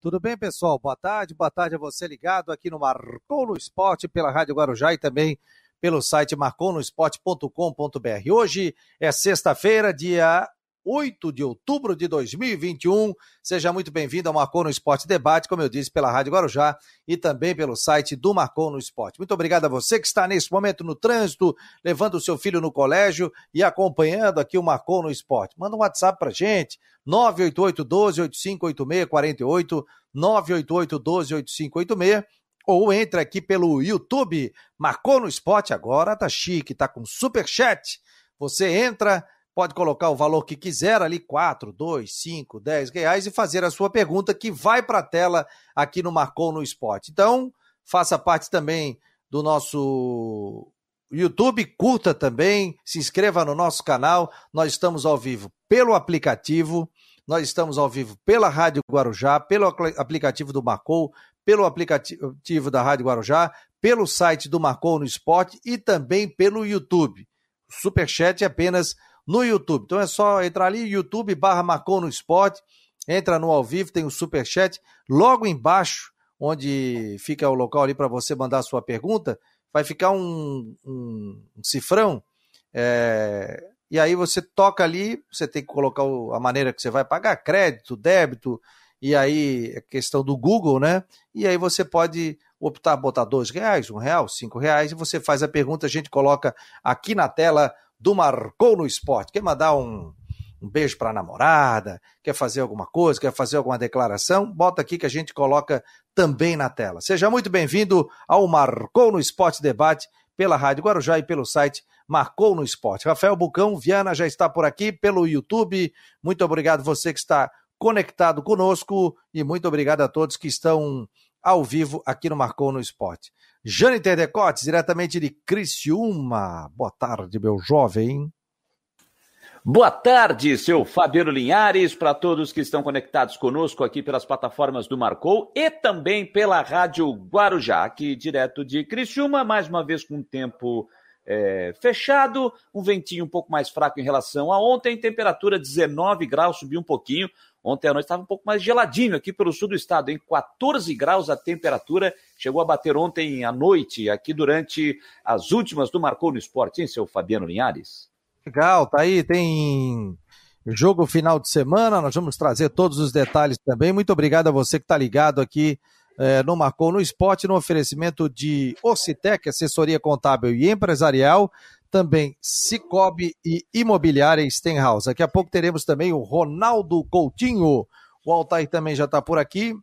Tudo bem, pessoal? Boa tarde. Boa tarde a você ligado aqui no Marcou no Esporte pela Rádio Guarujá e também pelo site marconosport.com.br. Hoje é sexta-feira, dia 8 de outubro de 2021. Seja muito bem-vindo ao Marcou no Esporte Debate, como eu disse, pela Rádio Guarujá e também pelo site do Marcou no Esporte. Muito obrigado a você que está nesse momento no trânsito, levando o seu filho no colégio e acompanhando aqui o Marcou no Esporte. Manda um WhatsApp pra gente, 988 12 8586 48, 988 12 8586 ou entra aqui pelo YouTube, Marcou no Esporte agora, tá chique, tá com super chat. Você entra, pode colocar o valor que quiser ali, 4, 2, 5, 10 reais e fazer a sua pergunta que vai para a tela aqui no Marcou no Esporte. Então, faça parte também do nosso YouTube, curta também, se inscreva no nosso canal. Nós estamos ao vivo pelo aplicativo, nós estamos ao vivo pela Rádio Guarujá, pelo aplicativo do Marcou, pelo aplicativo da Rádio Guarujá, pelo site do Marcou no Esporte e também pelo YouTube. Superchat é apenas no YouTube. Então é só entrar ali, YouTube barra Marcou no Esporte, entra no ao vivo, tem o Superchat. Logo embaixo, onde fica o local ali para você mandar a sua pergunta, vai ficar um, um, um cifrão. É, e aí você toca ali, você tem que colocar a maneira que você vai pagar, crédito, débito, e aí é questão do Google, né? E aí você pode optar botar dois reais, um real, cinco reais, e você faz a pergunta, a gente coloca aqui na tela do Marcou no Esporte. Quer mandar um, um beijo para a namorada, quer fazer alguma coisa, quer fazer alguma declaração, bota aqui que a gente coloca também na tela. Seja muito bem-vindo ao Marcou no Esporte Debate pela Rádio Guarujá e pelo site Marcou no Esporte. Rafael Bucão, Viana já está por aqui pelo YouTube. Muito obrigado você que está conectado conosco e muito obrigado a todos que estão ao vivo aqui no Marcou no Esporte. Jane Terdecotes, diretamente de Criciúma. Boa tarde, meu jovem. Boa tarde, seu Fabiano Linhares, para todos que estão conectados conosco aqui pelas plataformas do Marcou e também pela Rádio Guarujá, aqui direto de Criciúma, mais uma vez com tempo é, fechado, um ventinho um pouco mais fraco em relação a ontem, temperatura 19 graus, subiu um pouquinho, Ontem à noite estava um pouco mais geladinho aqui pelo sul do estado, em 14 graus a temperatura. Chegou a bater ontem à noite, aqui durante as últimas do Marcou no Esporte, hein, seu Fabiano Linhares? Legal, tá aí, tem jogo final de semana, nós vamos trazer todos os detalhes também. Muito obrigado a você que está ligado aqui é, no Marcou no Esporte, no oferecimento de Ocitec, assessoria contábil e empresarial também Cicobi e Imobiliária Stenhouse. Daqui a pouco teremos também o Ronaldo Coutinho. O Altair também já está por aqui.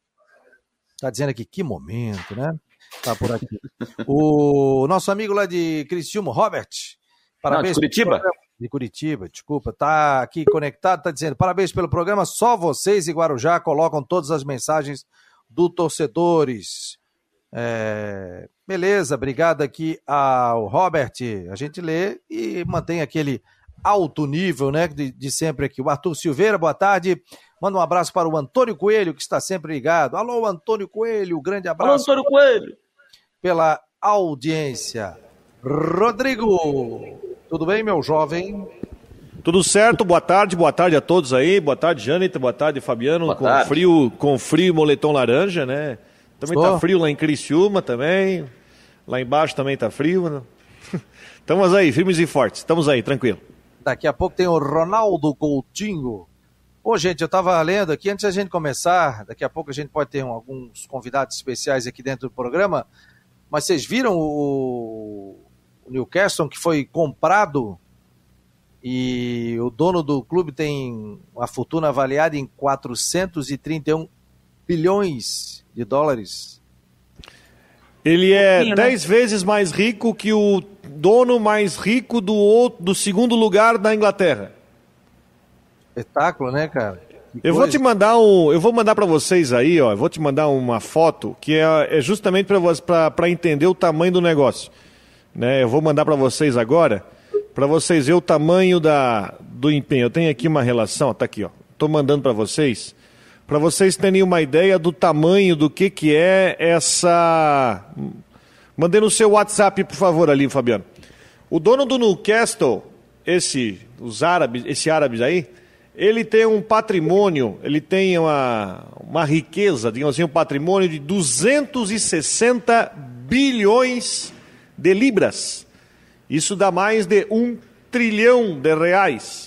Está dizendo aqui, que momento, né? Está por aqui. o nosso amigo lá de Criciúma, Robert. Parabéns. Não, de Curitiba? De Curitiba, desculpa. Está aqui conectado, está dizendo, parabéns pelo programa. Só vocês e Guarujá colocam todas as mensagens do torcedores. É, beleza, obrigado aqui ao Robert. A gente lê e mantém aquele alto nível, né, de, de, sempre aqui. O Arthur Silveira, boa tarde. Manda um abraço para o Antônio Coelho, que está sempre ligado. Alô, Antônio Coelho, grande abraço. Alô, Antônio Coelho. Pela audiência. Rodrigo, tudo bem, meu jovem? Tudo certo, boa tarde, boa tarde a todos aí, boa tarde, Janita, boa tarde, Fabiano, boa com tarde. frio, com frio moletom laranja, né? Também Estou. tá frio lá em Criciúma também. Lá embaixo também tá frio. Né? Estamos aí, firmes e fortes. Estamos aí, tranquilo. Daqui a pouco tem o Ronaldo Coutinho. Ô, gente, eu estava lendo aqui, antes da gente começar, daqui a pouco a gente pode ter um, alguns convidados especiais aqui dentro do programa, mas vocês viram o, o Newcastle que foi comprado e o dono do clube tem uma fortuna avaliada em 431 bilhões de dólares. Ele é um 10 né? vezes mais rico que o dono mais rico do, outro, do segundo lugar da Inglaterra. Espetáculo, né, cara? Que eu coisa. vou te mandar um, eu vou mandar para vocês aí, ó, eu vou te mandar uma foto que é, é justamente para entender o tamanho do negócio, né? Eu vou mandar para vocês agora, para vocês verem o tamanho da do empenho. Eu tenho aqui uma relação, ó, tá aqui, ó. Tô mandando para vocês para vocês terem uma ideia do tamanho do que, que é essa. Mandei no seu WhatsApp, por favor, ali, Fabiano. O dono do Newcastle, esse, os árabes, esse árabes aí, ele tem um patrimônio, ele tem uma, uma riqueza, digamos assim, um patrimônio de 260 bilhões de libras. Isso dá mais de um trilhão de reais.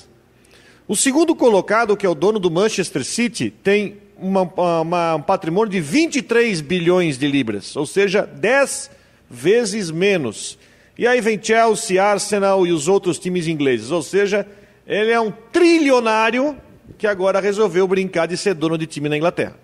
O segundo colocado, que é o dono do Manchester City, tem uma, uma, um patrimônio de 23 bilhões de libras, ou seja, 10 vezes menos. E aí vem Chelsea, Arsenal e os outros times ingleses, ou seja, ele é um trilionário que agora resolveu brincar de ser dono de time na Inglaterra.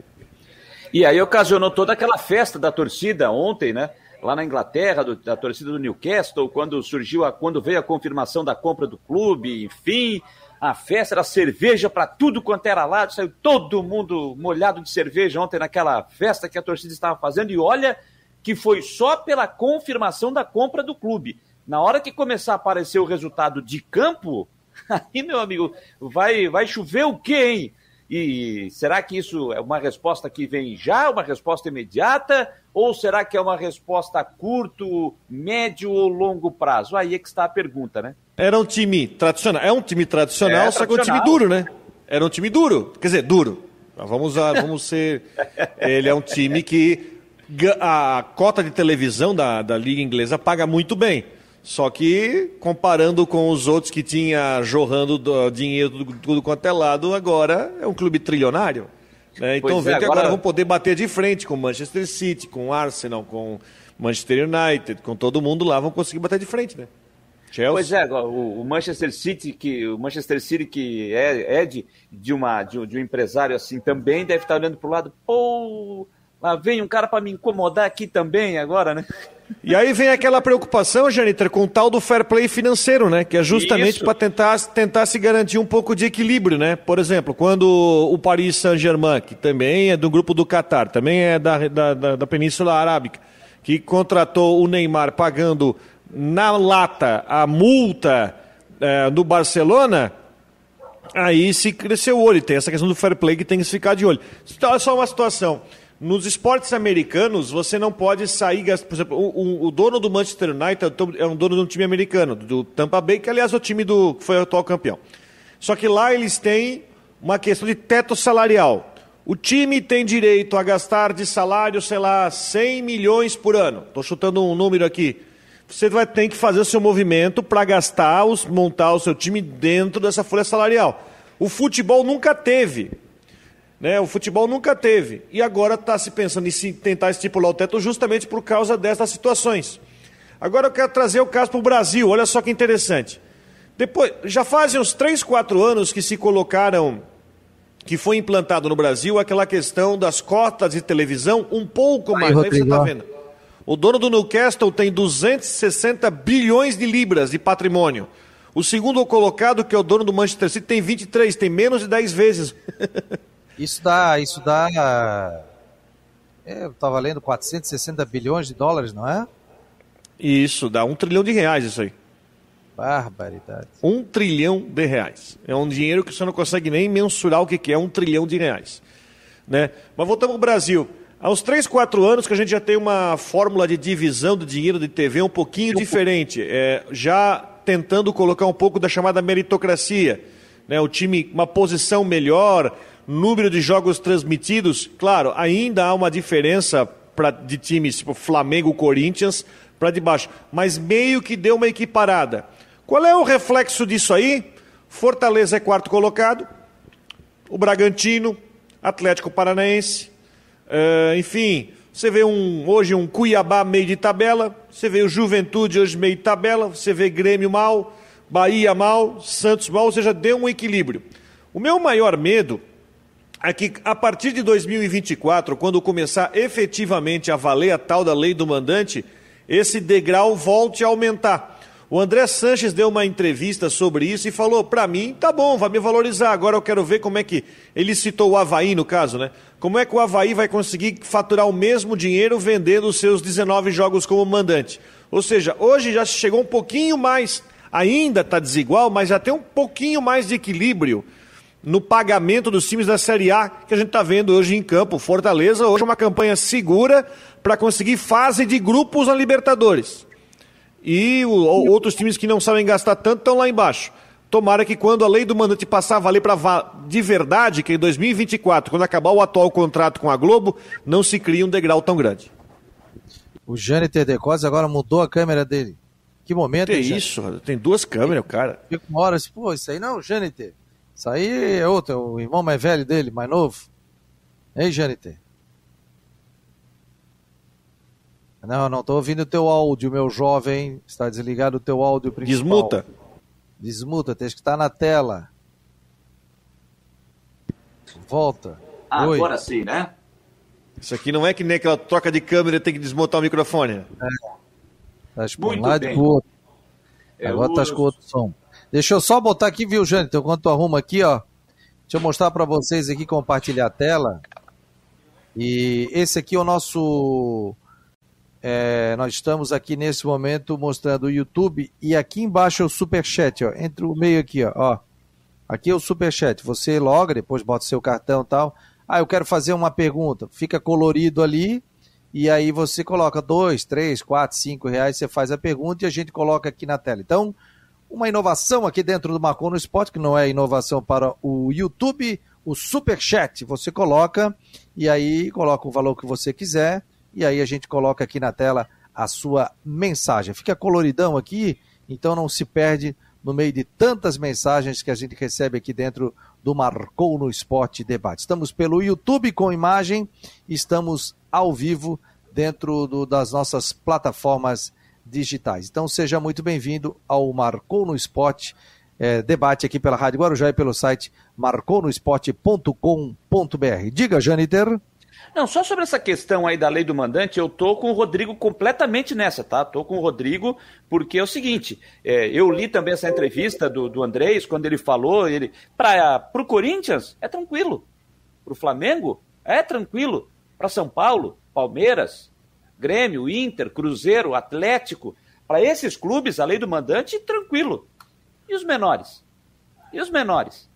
E aí ocasionou toda aquela festa da torcida ontem, né? Lá na Inglaterra, do, da torcida do Newcastle, quando surgiu a, quando veio a confirmação da compra do clube, enfim, a festa era cerveja para tudo quanto era lado, saiu todo mundo molhado de cerveja ontem naquela festa que a torcida estava fazendo. E olha que foi só pela confirmação da compra do clube. Na hora que começar a aparecer o resultado de campo, aí, meu amigo, vai, vai chover o quê, hein? E será que isso é uma resposta que vem já, uma resposta imediata? Ou será que é uma resposta a curto, médio ou longo prazo? Aí é que está a pergunta, né? Era um time tradicional. É um time tradicional, é, só que é um time duro, né? Era um time duro. Quer dizer, duro. Vamos, vamos ser. Ele é um time que a cota de televisão da, da Liga Inglesa paga muito bem. Só que, comparando com os outros que tinha jorrando dinheiro tudo, tudo quanto é lado, agora é um clube trilionário. Né? Então vê é, que agora... agora vão poder bater de frente com Manchester City, com Arsenal, com Manchester United, com todo mundo lá, vão conseguir bater de frente, né? Chelsea. Pois é, o, Manchester City, que o Manchester City que é, é de, de, uma, de, de um empresário assim também deve estar olhando para o lado, pô, Lá vem um cara para me incomodar aqui também agora, né? E aí vem aquela preocupação, Janiter, com o tal do fair play financeiro, né? Que é justamente para tentar, tentar se garantir um pouco de equilíbrio, né? Por exemplo, quando o Paris Saint-Germain, que também é do grupo do Qatar, também é da, da, da, da Península Arábica, que contratou o Neymar pagando na lata a multa é, do Barcelona, aí se cresceu o olho. Tem essa questão do fair play que tem que ficar de olho. Olha só uma situação. Nos esportes americanos, você não pode sair. Por exemplo, o, o, dono do Manchester United é um dono de um time americano, do Tampa Bay, que aliás é o time do que foi o atual campeão. Só que lá eles têm uma questão de teto salarial. O time tem direito a gastar de salário, sei lá, 100 milhões por ano. Estou chutando um número aqui. Você vai ter que fazer o seu movimento para gastar, os, montar o seu time dentro dessa folha salarial. O futebol nunca teve. Né? O futebol nunca teve. E agora está se pensando em se tentar estipular o teto justamente por causa dessas situações. Agora eu quero trazer o caso para o Brasil, olha só que interessante. Depois, já fazem uns 3, 4 anos que se colocaram, que foi implantado no Brasil aquela questão das cotas de televisão um pouco mais. Aí, Aí você está vendo. O dono do Newcastle tem 260 bilhões de libras de patrimônio. O segundo colocado, que é o dono do Manchester City, tem 23, tem menos de 10 vezes. Isso dá, isso dá, é, eu estava lendo 460 bilhões de dólares, não é? Isso, dá um trilhão de reais isso aí. Barbaridade. Um trilhão de reais. É um dinheiro que você não consegue nem mensurar o que é um trilhão de reais. Né? Mas voltamos ao Brasil. Uns 3, 4 anos que a gente já tem uma fórmula de divisão do dinheiro de TV um pouquinho diferente. É, já tentando colocar um pouco da chamada meritocracia. Né? O time, uma posição melhor, número de jogos transmitidos, claro, ainda há uma diferença pra, de times tipo Flamengo, Corinthians, para de baixo, mas meio que deu uma equiparada. Qual é o reflexo disso aí? Fortaleza é quarto colocado, o Bragantino, Atlético Paranaense, uh, enfim, você vê um, hoje um Cuiabá meio de tabela, você vê o Juventude hoje meio de tabela, você vê Grêmio mal, Bahia mal, Santos mal, ou seja, deu um equilíbrio. O meu maior medo é que a partir de 2024, quando começar efetivamente a valer a tal da lei do mandante, esse degrau volte a aumentar. O André Sanches deu uma entrevista sobre isso e falou: para mim, tá bom, vai me valorizar. Agora eu quero ver como é que. Ele citou o Havaí no caso, né? Como é que o Havaí vai conseguir faturar o mesmo dinheiro vendendo os seus 19 jogos como mandante? Ou seja, hoje já chegou um pouquinho mais, ainda está desigual, mas já tem um pouquinho mais de equilíbrio no pagamento dos times da Série A que a gente está vendo hoje em campo. Fortaleza hoje uma campanha segura para conseguir fase de grupos na Libertadores. E o, outros times que não sabem gastar tanto estão lá embaixo. Tomara que quando a lei do mandante passar a valer pra va de verdade, que em 2024, quando acabar o atual contrato com a Globo, não se crie um degrau tão grande. O Jâniter Decosa agora mudou a câmera dele. Que momento, Que hein, isso, tem duas câmeras, cara. Fico uma hora assim, pô, isso aí não o Jâniter. Isso aí é outro, é o irmão mais velho dele, mais novo. Hein, Jâniter? Não, não tô ouvindo o teu áudio, meu jovem. Está desligado o teu áudio principal. Desmuta. Desmuta, tem que estar na tela. Volta. Ah, Oi. agora sim, né? Isso aqui não é que nem aquela troca de câmera tem que desmontar o microfone. Tá por um lado e bem. pro outro. É, Agora tá com outro som. Deixa eu só botar aqui, viu, Jânio? Então, enquanto tu arruma aqui, ó. Deixa eu mostrar para vocês aqui, compartilhar a tela. E esse aqui é o nosso. É, nós estamos aqui nesse momento mostrando o YouTube e aqui embaixo é o Superchat, ó. Entre o meio aqui, ó. ó. Aqui é o Superchat. Você loga, depois bota seu cartão e tal. Ah, eu quero fazer uma pergunta. Fica colorido ali. E aí você coloca dois, três, quatro, cinco reais, você faz a pergunta e a gente coloca aqui na tela. Então, uma inovação aqui dentro do Marcou no Esporte, que não é inovação para o YouTube, o Super Chat. Você coloca e aí coloca o valor que você quiser e aí a gente coloca aqui na tela a sua mensagem. Fica coloridão aqui, então não se perde no meio de tantas mensagens que a gente recebe aqui dentro do Marcou no Esporte Debate. Estamos pelo YouTube com imagem, estamos ao vivo dentro do- das nossas plataformas digitais. Então seja muito bem-vindo ao Marcou no Esporte eh, Debate aqui pela Rádio Guarujá e pelo site marconosport.com.br. Diga, Janiter. Não, só sobre essa questão aí da lei do mandante, eu tô com o Rodrigo completamente nessa, tá? Tô com o Rodrigo, porque é o seguinte, é, eu li também essa entrevista do, do Andrés, quando ele falou, ele, para pro Corinthians, é tranquilo. Pro Flamengo, é tranquilo. Para São Paulo, Palmeiras, Grêmio, Inter, Cruzeiro, Atlético, para esses clubes, a lei do mandante, tranquilo. E os menores? E os menores?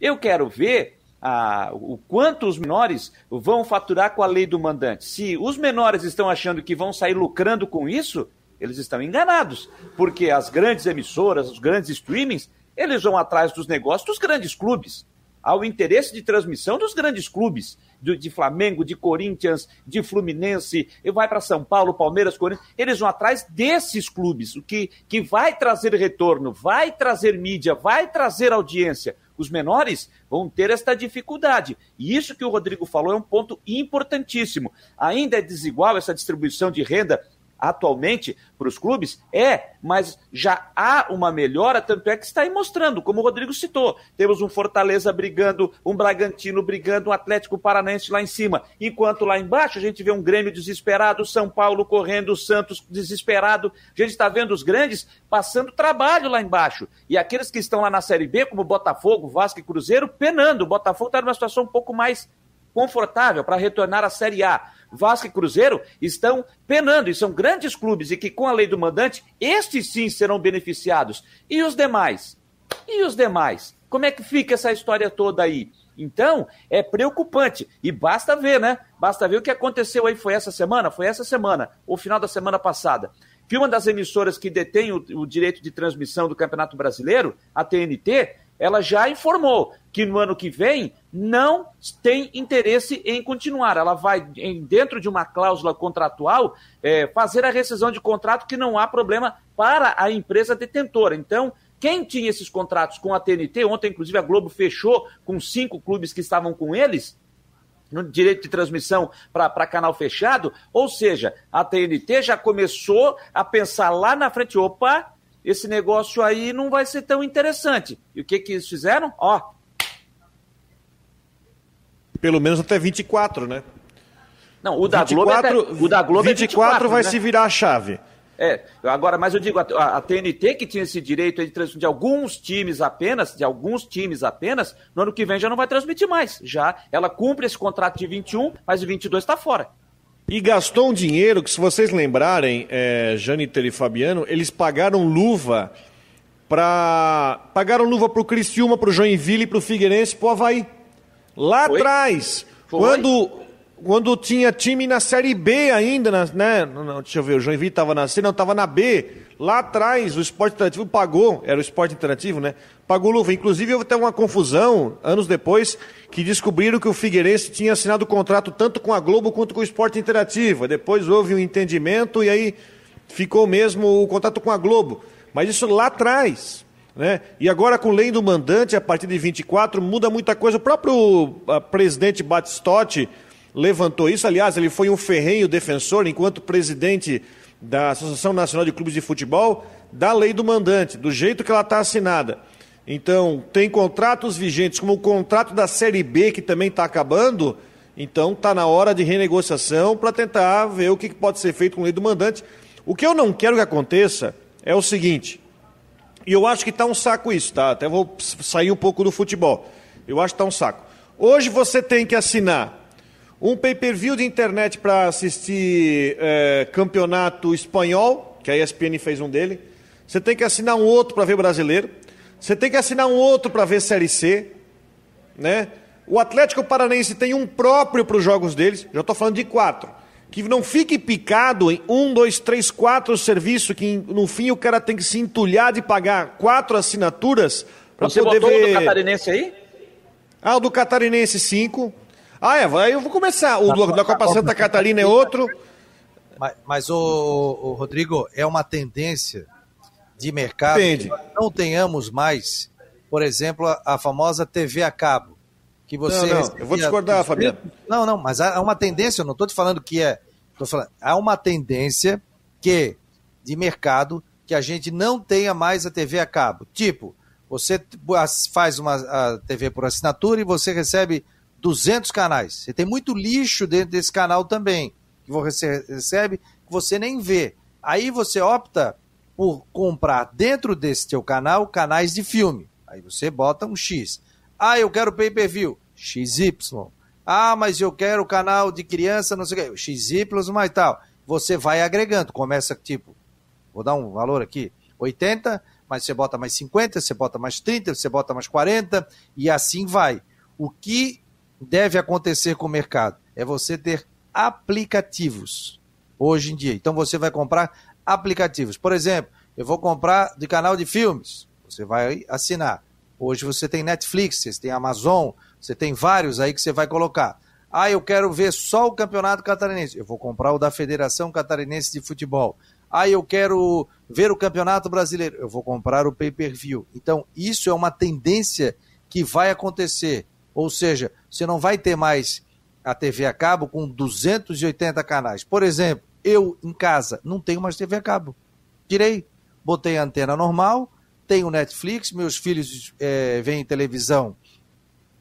Eu quero ver ah, o quanto os menores vão faturar com a lei do mandante. Se os menores estão achando que vão sair lucrando com isso, eles estão enganados. Porque as grandes emissoras, os grandes streamings, eles vão atrás dos negócios dos grandes clubes. Há o interesse de transmissão dos grandes clubes, de, de Flamengo, de Corinthians, de Fluminense, e vai para São Paulo, Palmeiras, Corinthians. Eles vão atrás desses clubes, o que, que vai trazer retorno, vai trazer mídia, vai trazer audiência. Os menores vão ter esta dificuldade. E isso que o Rodrigo falou é um ponto importantíssimo. Ainda é desigual essa distribuição de renda atualmente para os clubes? É, mas já há uma melhora, tanto é que está aí mostrando, como o Rodrigo citou. Temos um Fortaleza brigando, um Bragantino brigando, um Atlético Paranaense lá em cima. Enquanto lá embaixo a gente vê um Grêmio desesperado, São Paulo correndo, o Santos desesperado. A gente está vendo os grandes passando trabalho lá embaixo. E aqueles que estão lá na Série B, como Botafogo, Vasco e Cruzeiro, penando. O Botafogo está numa situação um pouco mais confortável para retornar à Série A. Vasco e Cruzeiro estão penando e são grandes clubes e que com a lei do mandante, estes sim serão beneficiados. E os demais? E os demais? Como é que fica essa história toda aí? Então, é preocupante. E basta ver, né? Basta ver o que aconteceu aí. Foi essa semana? Foi essa semana, ou final da semana passada. Que uma das emissoras que detém o, o direito de transmissão do Campeonato Brasileiro, a TNT, ela já informou que no ano que vem não tem interesse em continuar. Ela vai, em, dentro de uma cláusula contratual, é, fazer a rescisão de contrato que não há problema para a empresa detentora. Então, quem tinha esses contratos com a TNT, ontem, inclusive, a Globo fechou com cinco clubes que estavam com eles, no direito de transmissão para canal fechado, ou seja, a TNT já começou a pensar lá na frente, opa, esse negócio aí não vai ser tão interessante. E o que que eles fizeram? Ó. Pelo menos até 24, né? Não, o da 24, Globo é, até- o da Globo 24, é 24 vai né? se virar a chave. É, agora, mas eu digo, a, a- TNT que tinha esse direito de transmissão de alguns times apenas, de alguns times apenas, no ano que vem já não vai transmitir mais. Já ela cumpre esse contrato de 21, mas o 22 está fora. E gastou um dinheiro que, se vocês lembrarem, é, Janiter e Fabiano, eles pagaram luva para Pagaram luva pro Criciúma, pro Joinville, pro Figueirense, pro Havaí. Lá Foi? atrás, Foi? quando quando tinha time na Série B ainda, né? Não, deixa eu ver, o Joinville estava na C, não, estava na B. Lá atrás, o esporte interativo pagou, era o esporte interativo, né? Pagou luva. Inclusive, houve até uma confusão, anos depois, que descobriram que o Figueirense tinha assinado o contrato tanto com a Globo quanto com o esporte interativo. Depois houve um entendimento e aí ficou mesmo o contrato com a Globo. Mas isso lá atrás. Né? E agora, com lei do mandante, a partir de 24, muda muita coisa. O próprio presidente Batistotti levantou isso. Aliás, ele foi um ferrenho defensor, enquanto presidente da Associação Nacional de Clubes de Futebol, da lei do mandante, do jeito que ela está assinada. Então, tem contratos vigentes, como o contrato da Série B, que também está acabando. Então, está na hora de renegociação para tentar ver o que pode ser feito com a lei do mandante. O que eu não quero que aconteça é o seguinte, e eu acho que está um saco isso, tá? Até vou sair um pouco do futebol. Eu acho que está um saco. Hoje você tem que assinar um pay-per-view de internet para assistir é, campeonato espanhol, que a ESPN fez um dele. Você tem que assinar um outro para ver brasileiro. Você tem que assinar um outro para ver Série C. Né? O Atlético Paranense tem um próprio para os jogos deles. Já estou falando de quatro. Que não fique picado em um, dois, três, quatro serviços, que no fim o cara tem que se entulhar de pagar quatro assinaturas para poder botou ver. o do Catarinense aí? Ah, o do Catarinense cinco. Ah, é, aí eu vou começar. O do, da Copa Santa Catarina é outro. Mas, mas o, o, Rodrigo, é uma tendência de mercado que não tenhamos mais, por exemplo, a, a famosa TV a cabo. Que você não, não, eu vou discordar, Fabiano. Não, não, mas há uma tendência, eu não estou te falando que é. Tô falando, há uma tendência que, de mercado, que a gente não tenha mais a TV a cabo. Tipo, você faz uma TV por assinatura e você recebe 200 canais. Você tem muito lixo dentro desse canal também, que você recebe, que você nem vê. Aí você opta por comprar dentro desse teu canal canais de filme. Aí você bota um X. Ah, eu quero pay-per-view. XY. Ah, mas eu quero canal de criança, não sei o quê. XY, mais tal. Você vai agregando. Começa tipo, vou dar um valor aqui, 80, mas você bota mais 50, você bota mais 30, você bota mais 40, e assim vai. O que deve acontecer com o mercado? É você ter aplicativos hoje em dia. Então você vai comprar aplicativos. Por exemplo, eu vou comprar de canal de filmes. Você vai assinar. Hoje você tem Netflix, você tem Amazon, você tem vários aí que você vai colocar. Ah, eu quero ver só o campeonato catarinense. Eu vou comprar o da Federação Catarinense de Futebol. Ah, eu quero ver o campeonato brasileiro. Eu vou comprar o pay-per-view. Então, isso é uma tendência que vai acontecer. Ou seja, você não vai ter mais a TV a cabo com 280 canais. Por exemplo, eu em casa não tenho mais TV a cabo. Tirei, botei a antena normal, tenho Netflix, meus filhos é, veem televisão,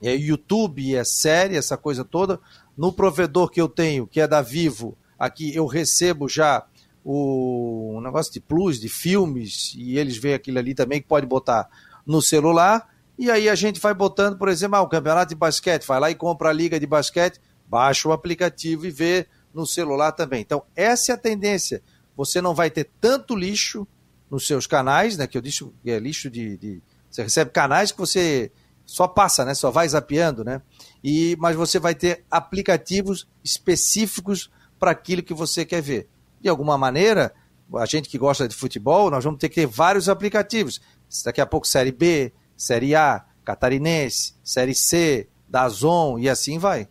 é YouTube, é série, essa coisa toda. No provedor que eu tenho, que é da Vivo, aqui eu recebo já o um negócio de plus, de filmes, e eles veem aquilo ali também que pode botar no celular. E aí a gente vai botando, por exemplo, ah, o campeonato de basquete, vai lá e compra a liga de basquete, baixa o aplicativo e vê no celular também. Então, essa é a tendência. Você não vai ter tanto lixo nos seus canais, né? Que eu disse é lixo de, de, Você recebe canais que você só passa, né? Só vai zapeando, né? E, mas você vai ter aplicativos específicos para aquilo que você quer ver. De alguma maneira, a gente que gosta de futebol, nós vamos ter que ter vários aplicativos. Daqui a pouco Série B, Série A, Catarinense, Série C, Dazon e assim vai.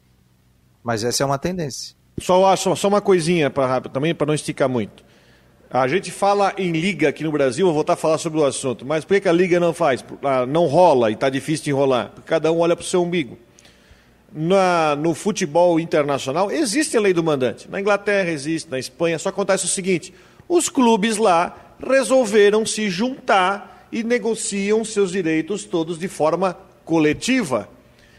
Mas essa é uma tendência. Só, só, uma coisinha pra, também para não esticar muito. A gente fala em liga aqui no Brasil, vou voltar a falar sobre o assunto, mas por que a liga não faz? Ah, não rola e está difícil de enrolar? Porque cada um olha para o seu umbigo. Na, no futebol internacional existe a lei do mandante. Na Inglaterra existe, na Espanha, só acontece o seguinte: os clubes lá resolveram se juntar e negociam seus direitos todos de forma coletiva.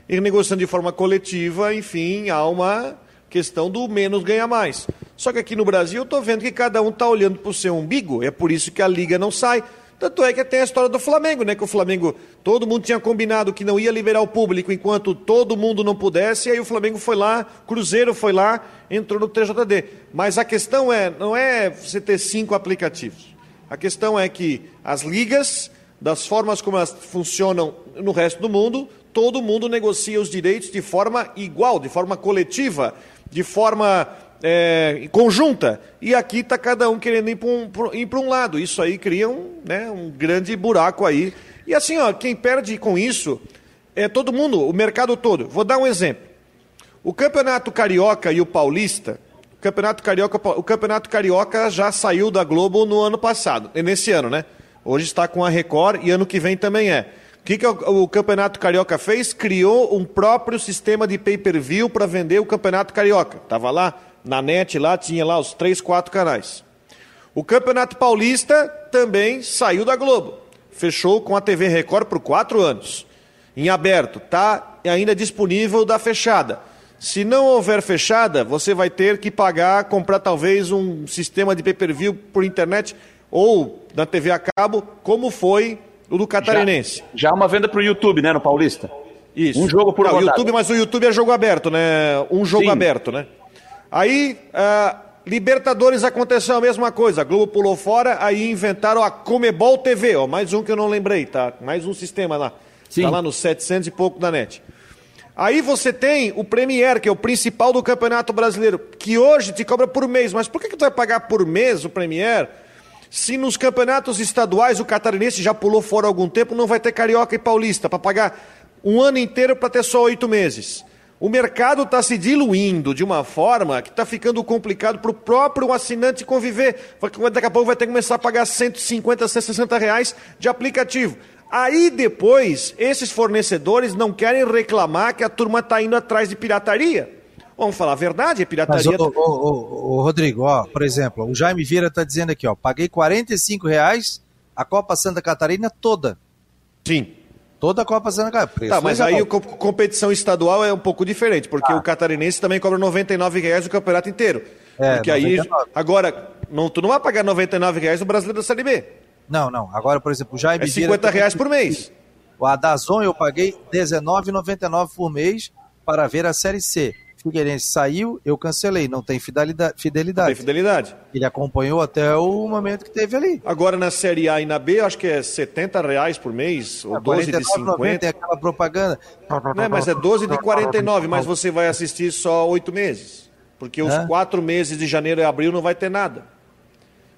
E negociando de forma coletiva, enfim, há uma questão do menos ganha mais. Só que aqui no Brasil eu estou vendo que cada um está olhando para o seu umbigo, é por isso que a liga não sai. Tanto é que tem a história do Flamengo, né? Que o Flamengo, todo mundo tinha combinado que não ia liberar o público enquanto todo mundo não pudesse, e aí o Flamengo foi lá, Cruzeiro foi lá, entrou no TJD. Mas a questão é, não é você ter cinco aplicativos. A questão é que as ligas, das formas como elas funcionam no resto do mundo, todo mundo negocia os direitos de forma igual, de forma coletiva. De forma é, conjunta. E aqui está cada um querendo ir para um, um, lado. Isso aí cria um, né, um grande buraco aí. E assim, ó, quem perde com isso é todo mundo, o mercado todo. Vou dar um exemplo. O Campeonato Carioca e o Paulista, o Campeonato Carioca, o Campeonato Carioca já saiu da Globo no ano passado, nesse ano, né? Hoje está com a Record e ano que vem também é. O que, que o, o Campeonato Carioca fez? Criou um próprio sistema de pay-per-view para vender o Campeonato Carioca. Tava lá na net, lá tinha lá os três, quatro canais. O Campeonato Paulista também saiu da Globo. Fechou com a TV Record por quatro anos. Em aberto, está ainda disponível da fechada. Se não houver fechada, você vai ter que pagar, comprar talvez um sistema de pay-per-view por internet ou na TV a cabo, como foi o do Catarinense. Já, já uma venda para o YouTube, né, no Paulista? Isso. Um jogo por Não, YouTube, mas o YouTube é jogo aberto, né? Um jogo Sim. aberto, né? Aí, uh, Libertadores aconteceu a mesma coisa. A Globo pulou fora, aí inventaram a Comebol TV, ó, mais um que eu não lembrei, tá? Mais um sistema lá. Sim. Tá lá nos 700 e pouco da net. Aí você tem o Premier, que é o principal do Campeonato Brasileiro, que hoje te cobra por mês. Mas por que, que tu vai pagar por mês o Premier? Se nos campeonatos estaduais o catarinense já pulou fora algum tempo, não vai ter carioca e paulista para pagar um ano inteiro para ter só oito meses. O mercado está se diluindo de uma forma que está ficando complicado para o próprio assinante conviver. Daqui a pouco vai ter que começar a pagar 150, 160 reais de aplicativo. Aí depois, esses fornecedores não querem reclamar que a turma está indo atrás de pirataria. Vamos falar a verdade, é pirataria. Mas, ô, ô, ô, Rodrigo, ó, por exemplo, o Jaime Vieira está dizendo aqui, ó, paguei 45 reais a Copa Santa Catarina toda. Sim. Toda a Copa Santa Catarina. Tá, mas aí a competição estadual é um pouco diferente, porque ah. o catarinense também cobra 99 reais o campeonato inteiro. É, porque 99. aí, agora, não, tu não vai pagar 99 reais no Brasileiro da Série B. Não, não. Agora, por exemplo, o Jaime É 50 reais por mês. O Adazon eu paguei R$19,99 por mês para ver a Série C. Figueirense saiu, eu cancelei. Não tem fidelidade. fidelidade. Não tem fidelidade. Ele acompanhou até o momento que teve ali. Agora na Série A e na B, acho que é 70 reais por mês, ou é, 12 de 50. É aquela propaganda. Não, mas é 12 de 49, mas você vai assistir só oito meses. Porque os quatro meses de janeiro e abril não vai ter nada.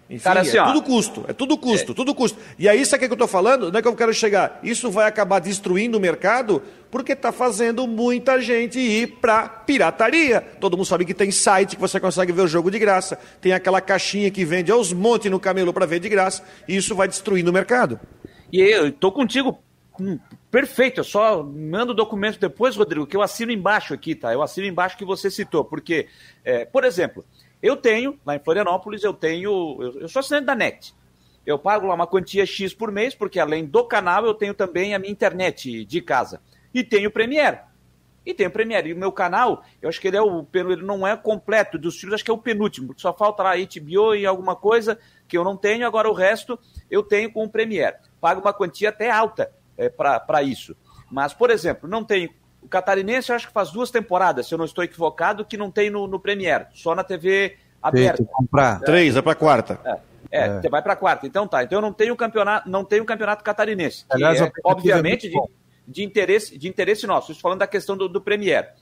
Enfim, Cara, assim, é ó, tudo custo, é tudo custo, é. tudo custo. E aí, isso aqui que eu estou falando, não é que eu quero chegar. Isso vai acabar destruindo o mercado porque está fazendo muita gente ir para pirataria. Todo mundo sabe que tem site que você consegue ver o jogo de graça, tem aquela caixinha que vende aos montes no camelo para ver de graça, e isso vai destruindo o mercado. E eu estou contigo, hum, perfeito. Eu só mando o documento depois, Rodrigo, que eu assino embaixo aqui, tá? Eu assino embaixo que você citou, porque, é, por exemplo. Eu tenho, lá em Florianópolis, eu tenho. Eu, eu sou assinante da NET. Eu pago lá uma quantia X por mês, porque além do canal, eu tenho também a minha internet de casa. E tenho o Premiere. E tenho o Premiere. E o meu canal, eu acho que ele é o ele não é completo dos filhos, acho que é o penúltimo, só falta lá HBO e alguma coisa que eu não tenho, agora o resto eu tenho com o Premiere. Pago uma quantia até alta é, para isso. Mas, por exemplo, não tenho o Catarinense, eu acho que faz duas temporadas, se eu não estou equivocado, que não tem no, no Premier, só na TV aberta. comprar. É, Três, é para quarta. É, é, é. vai para quarta. Então tá. Então eu não tenho campeonato, não tenho campeonato catarinense. Aliás, é, obviamente, de, de, interesse, de interesse nosso. Estou falando da questão do, do Premier.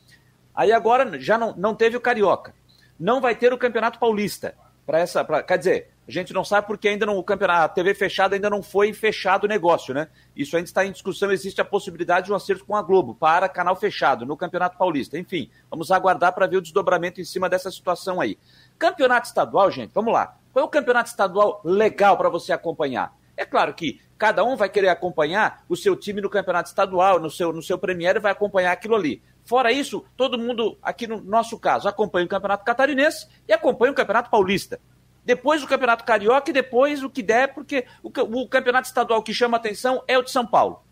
Aí agora já não, não teve o Carioca. Não vai ter o Campeonato Paulista. Para essa. Pra, quer dizer, a gente não sabe porque ainda não o campeonato, a TV fechada ainda não foi fechado o negócio, né? Isso ainda está em discussão, existe a possibilidade de um acerto com a Globo para canal fechado no Campeonato Paulista. Enfim, vamos aguardar para ver o desdobramento em cima dessa situação aí. Campeonato estadual, gente, vamos lá. Qual é o campeonato estadual legal para você acompanhar? É claro que cada um vai querer acompanhar o seu time no campeonato estadual, no seu, no seu Premier, vai acompanhar aquilo ali. Fora isso, todo mundo, aqui no nosso caso, acompanha o Campeonato Catarinense e acompanha o Campeonato Paulista depois o Campeonato Carioca e depois o que der, porque o, o Campeonato Estadual que chama atenção é o de São Paulo.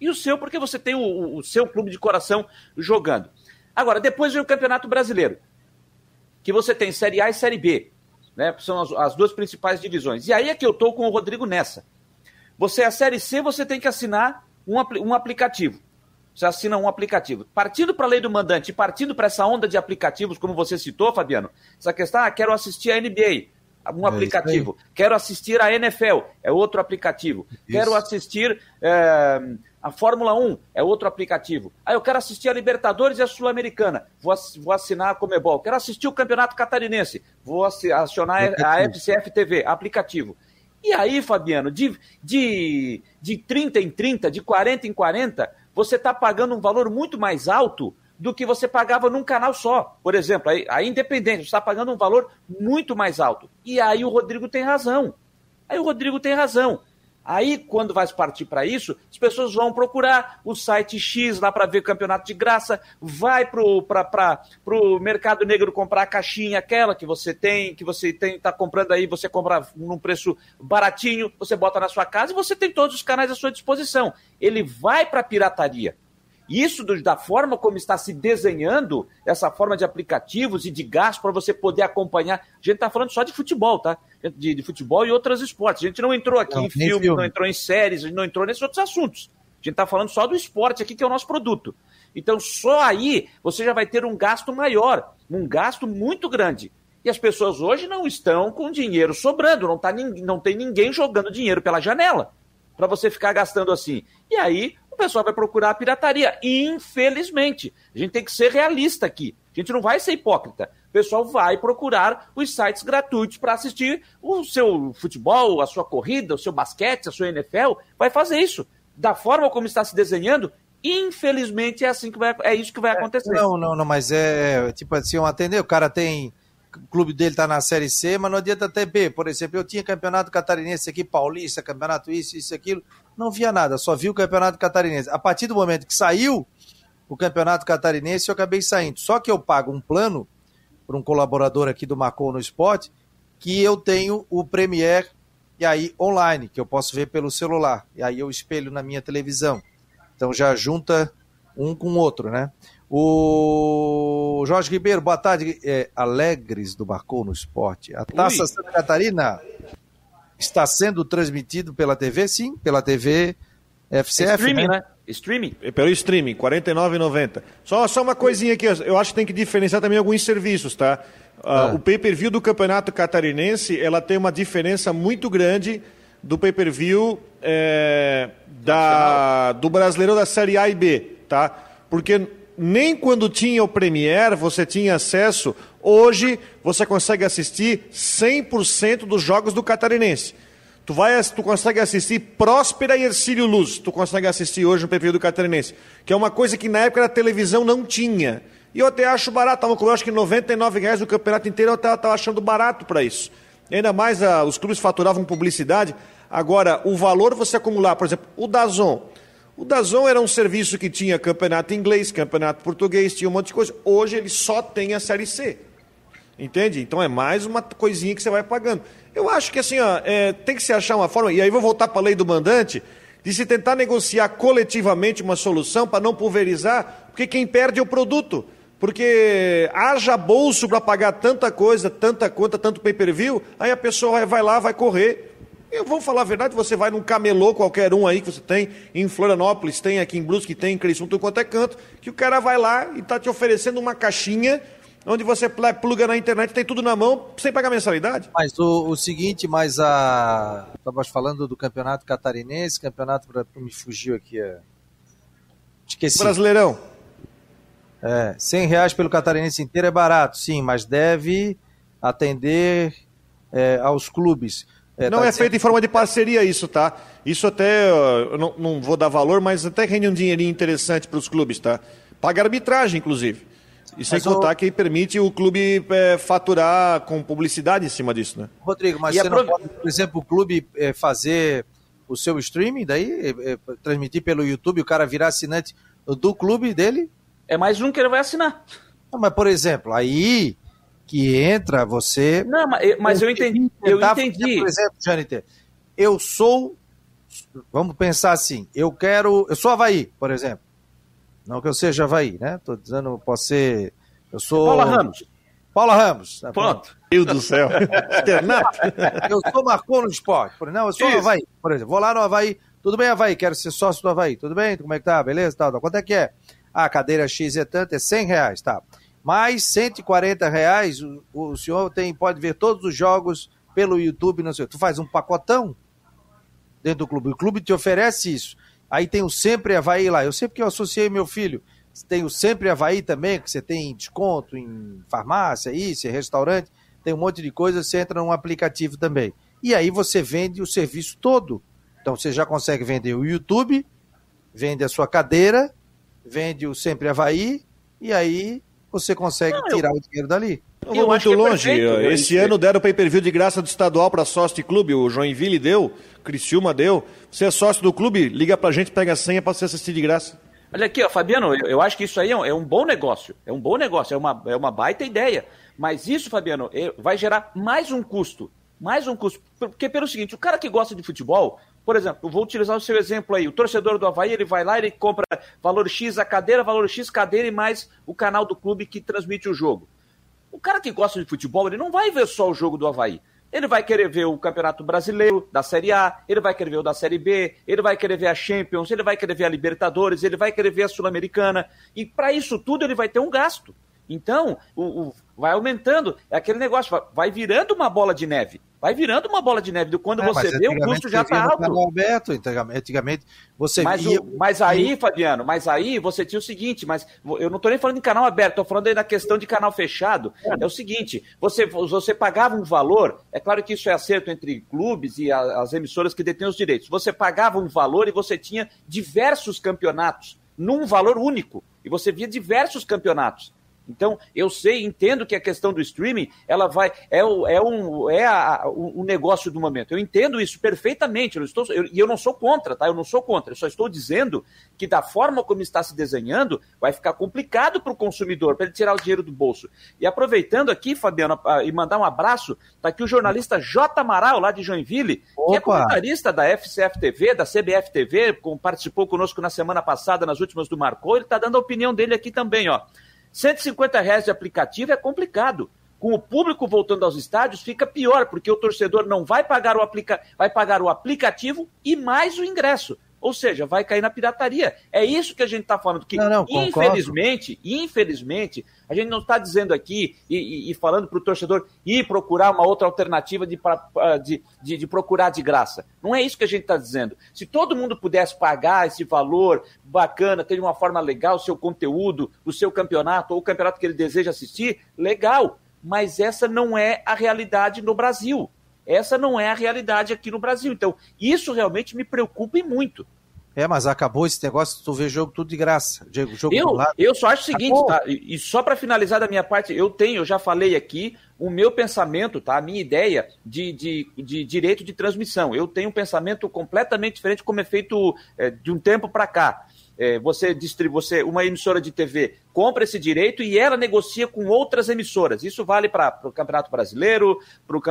E o seu, porque você tem o, o seu clube de coração jogando. Agora, depois vem o Campeonato Brasileiro, que você tem Série A e Série B, né? São as, as duas principais divisões. E aí é que eu estou com o Rodrigo nessa. Você, a Série C, você tem que assinar um, um aplicativo. Você assina um aplicativo. Partindo para a lei do mandante, partindo para essa onda de aplicativos, como você citou, Fabiano, essa questão, ah, quero assistir a NBA um é aplicativo. Quero assistir a NFL, é outro aplicativo. Isso. Quero assistir é, a Fórmula 1, é outro aplicativo. Ah, eu quero assistir a Libertadores e a Sul-Americana, vou, vou assinar a Comebol. Quero assistir o Campeonato Catarinense, vou acionar a FCF TV, aplicativo. E aí, Fabiano, de, de, de 30 em 30, de 40 em 40, você está pagando um valor muito mais alto do que você pagava num canal só. Por exemplo, aí, aí independente, você está pagando um valor muito mais alto. E aí o Rodrigo tem razão. Aí o Rodrigo tem razão. Aí, quando vai partir para isso, as pessoas vão procurar o site X lá para ver campeonato de graça, vai para o mercado negro comprar a caixinha, aquela que você tem, que você tem, está comprando aí, você compra num preço baratinho, você bota na sua casa e você tem todos os canais à sua disposição. Ele vai para a pirataria. Isso do, da forma como está se desenhando essa forma de aplicativos e de gasto para você poder acompanhar. A gente está falando só de futebol, tá? De, de, futebol e outros esportes. A gente não entrou aqui não, em filme, filme, não entrou em séries, a gente não entrou nesses outros assuntos. A gente está falando só do esporte aqui, que é o nosso produto. Então, só aí você já vai ter um gasto maior, um gasto muito grande. E as pessoas hoje não estão com dinheiro sobrando, não, tá, não tem ninguém jogando dinheiro pela janela para você ficar gastando assim. E aí pessoal vai procurar a pirataria. Infelizmente, a gente tem que ser realista aqui. A gente não vai ser hipócrita. O pessoal vai procurar os sites gratuitos para assistir o seu futebol, a sua corrida, o seu basquete, a sua NFL. Vai fazer isso. Da forma como está se desenhando, infelizmente é assim que vai, é isso que vai acontecer. Não, não, não, mas é tipo assim, um atender, o cara tem o clube dele está na Série C, mas não adianta ter B. Por exemplo, eu tinha campeonato catarinense aqui, paulista, campeonato isso, isso, aquilo. Não via nada, só vi o campeonato catarinense. A partir do momento que saiu o campeonato catarinense, eu acabei saindo. Só que eu pago um plano por um colaborador aqui do Marcou no Esporte, que eu tenho o Premier e aí online, que eu posso ver pelo celular. E aí eu espelho na minha televisão. Então já junta um com o outro, né? O Jorge Ribeiro, boa tarde. É, Alegres do Marcou no Esporte. A Taça Ui. Santa Catarina está sendo transmitido pela TV? Sim, pela TV FCF. Streaming, né? né? Streaming. É pelo streaming, R$ 49,90. Só, só uma coisinha aqui, eu acho que tem que diferenciar também alguns serviços, tá? Uh, ah. O pay-per-view do Campeonato Catarinense, ela tem uma diferença muito grande do pay-per-view é, da, do Brasileiro da Série A e B, tá? Porque nem quando tinha o Premiere você tinha acesso. Hoje você consegue assistir 100% dos jogos do Catarinense. Tu, vai, tu consegue assistir Próspera e Ercílio Luz. Tu consegue assistir hoje no perfil do Catarinense. Que é uma coisa que na época da televisão não tinha. E eu até acho barato. Com, eu acho que 99 reais o campeonato inteiro eu estava achando barato para isso. Ainda mais a, os clubes faturavam publicidade. Agora, o valor você acumular, por exemplo, o Dazon o Dazon era um serviço que tinha campeonato inglês, campeonato português, tinha um monte de coisa. Hoje ele só tem a Série C. Entende? Então é mais uma coisinha que você vai pagando. Eu acho que assim, ó, é, tem que se achar uma forma, e aí vou voltar para a lei do mandante, de se tentar negociar coletivamente uma solução para não pulverizar, porque quem perde é o produto. Porque haja bolso para pagar tanta coisa, tanta conta, tanto pay-per-view, aí a pessoa vai lá, vai correr eu vou falar a verdade, você vai num camelô qualquer um aí que você tem, em Florianópolis, tem aqui em Brusque, tem em Criciúma, tudo quanto é canto, que o cara vai lá e está te oferecendo uma caixinha onde você pluga na internet, tem tudo na mão, sem pagar mensalidade. Mas o, o seguinte, mas a... Estavas falando do campeonato catarinense, campeonato, me fugiu aqui, é... Esqueci. Brasileirão. É, 100 reais pelo catarinense inteiro é barato, sim, mas deve atender é, aos clubes. É, não tá é feito em forma de parceria isso, tá? Isso até, eu não, não vou dar valor, mas até rende um dinheirinho interessante para os clubes, tá? Paga arbitragem, inclusive. E sem contar o... que permite o clube é, faturar com publicidade em cima disso, né? Rodrigo, mas e você não pode, por exemplo, o clube é, fazer o seu streaming, daí é, é, transmitir pelo YouTube, o cara virar assinante do clube dele? É mais um que ele vai assinar. Não, mas, por exemplo, aí que entra, você. Não, mas, mas eu entendi. Eu entendi. Por exemplo, Janiter, eu sou. Vamos pensar assim, eu quero. Eu sou Havaí, por exemplo. Não que eu seja Havaí, né? Estou dizendo, posso ser. Eu sou. Paula Ramos. Paula Ramos. Né? Pronto. Deus do céu. eu sou Marcou no esporte. Por, não, eu sou Isso. Havaí, por exemplo. Vou lá no Havaí. Tudo bem, Havaí? Quero ser sócio do Havaí. Tudo bem? Como é que tá? Beleza? Tá, Quanto é que é? Ah, a cadeira X é tanto, é 100 reais, tá. Mais 140 reais, o, o senhor tem, pode ver todos os jogos pelo YouTube, não sei. Tu faz um pacotão dentro do clube. O clube te oferece isso. Aí tem o Sempre Havaí lá. Eu sei porque eu associei meu filho. Tem o Sempre Havaí também, que você tem desconto em farmácia, isso, em restaurante. Tem um monte de coisa, você entra num aplicativo também. E aí você vende o serviço todo. Então você já consegue vender o YouTube, vende a sua cadeira, vende o Sempre Havaí, e aí você consegue Não, tirar eu... o dinheiro dali. Não vou muito é longe. É Esse ano deram pay-per-view de graça do estadual para sócio de clube. O Joinville deu, Criciúma deu. Você é sócio do clube, liga pra gente, pega a senha para você assistir de graça. Olha aqui, ó, Fabiano, eu, eu, acho que isso aí é um, é um, bom negócio. É um bom negócio, é uma, é uma baita ideia. Mas isso, Fabiano, é, vai gerar mais um custo. Mais um custo. Porque pelo seguinte, o cara que gosta de futebol, por exemplo, eu vou utilizar o seu exemplo aí. O torcedor do Havaí, ele vai lá, ele compra valor X a cadeira, valor X cadeira e mais o canal do clube que transmite o jogo. O cara que gosta de futebol, ele não vai ver só o jogo do Havaí. Ele vai querer ver o Campeonato Brasileiro da Série A, ele vai querer ver o da Série B, ele vai querer ver a Champions, ele vai querer ver a Libertadores, ele vai querer ver a Sul-Americana. E para isso tudo ele vai ter um gasto. Então, o, o, vai aumentando. É aquele negócio, vai virando uma bola de neve. Vai virando uma bola de neve. Quando é, você vê, o custo já está alto. Aberto, antigamente você mas, via... o, mas aí, Fabiano, mas aí você tinha o seguinte, mas eu não estou nem falando de canal aberto, estou falando aí da questão de canal fechado. É. é. o seguinte, você, você pagava um valor, é claro que isso é acerto entre clubes e a, as emissoras que detêm os direitos. Você pagava um valor e você tinha diversos campeonatos num valor único. E você via diversos campeonatos. Então, eu sei, entendo que a questão do streaming, ela vai, é o, é um, é a, o, o negócio do momento. Eu entendo isso perfeitamente, eu estou, eu, e eu não sou contra, tá? Eu não sou contra, eu só estou dizendo que da forma como está se desenhando, vai ficar complicado para o consumidor, para ele tirar o dinheiro do bolso. E aproveitando aqui, Fabiano, e mandar um abraço, está aqui o jornalista J. Amaral, lá de Joinville, Opa. que é comentarista da FCF TV, da CBF TV, participou conosco na semana passada, nas últimas do Marcou, ele está dando a opinião dele aqui também, ó. 150 reais de aplicativo é complicado. Com o público voltando aos estádios, fica pior, porque o torcedor não vai pagar o, aplica... vai pagar o aplicativo e mais o ingresso. Ou seja, vai cair na pirataria. É isso que a gente está falando. Que, não, não, infelizmente, infelizmente, a gente não está dizendo aqui e, e, e falando para o torcedor ir procurar uma outra alternativa de, de, de, de procurar de graça. Não é isso que a gente está dizendo. Se todo mundo pudesse pagar esse valor bacana, ter de uma forma legal o seu conteúdo, o seu campeonato, ou o campeonato que ele deseja assistir, legal. Mas essa não é a realidade no Brasil. Essa não é a realidade aqui no Brasil. Então, isso realmente me preocupa e muito. É, mas acabou esse negócio, tu vê jogo tudo de graça. Jogo eu, eu só acho o seguinte, acabou. tá? E só para finalizar da minha parte, eu tenho, eu já falei aqui, o meu pensamento, tá? A minha ideia de, de, de direito de transmissão. Eu tenho um pensamento completamente diferente como é feito é, de um tempo para cá é, você distribui, você, uma emissora de TV compra esse direito e ela negocia com outras emissoras. Isso vale para o Campeonato Brasileiro,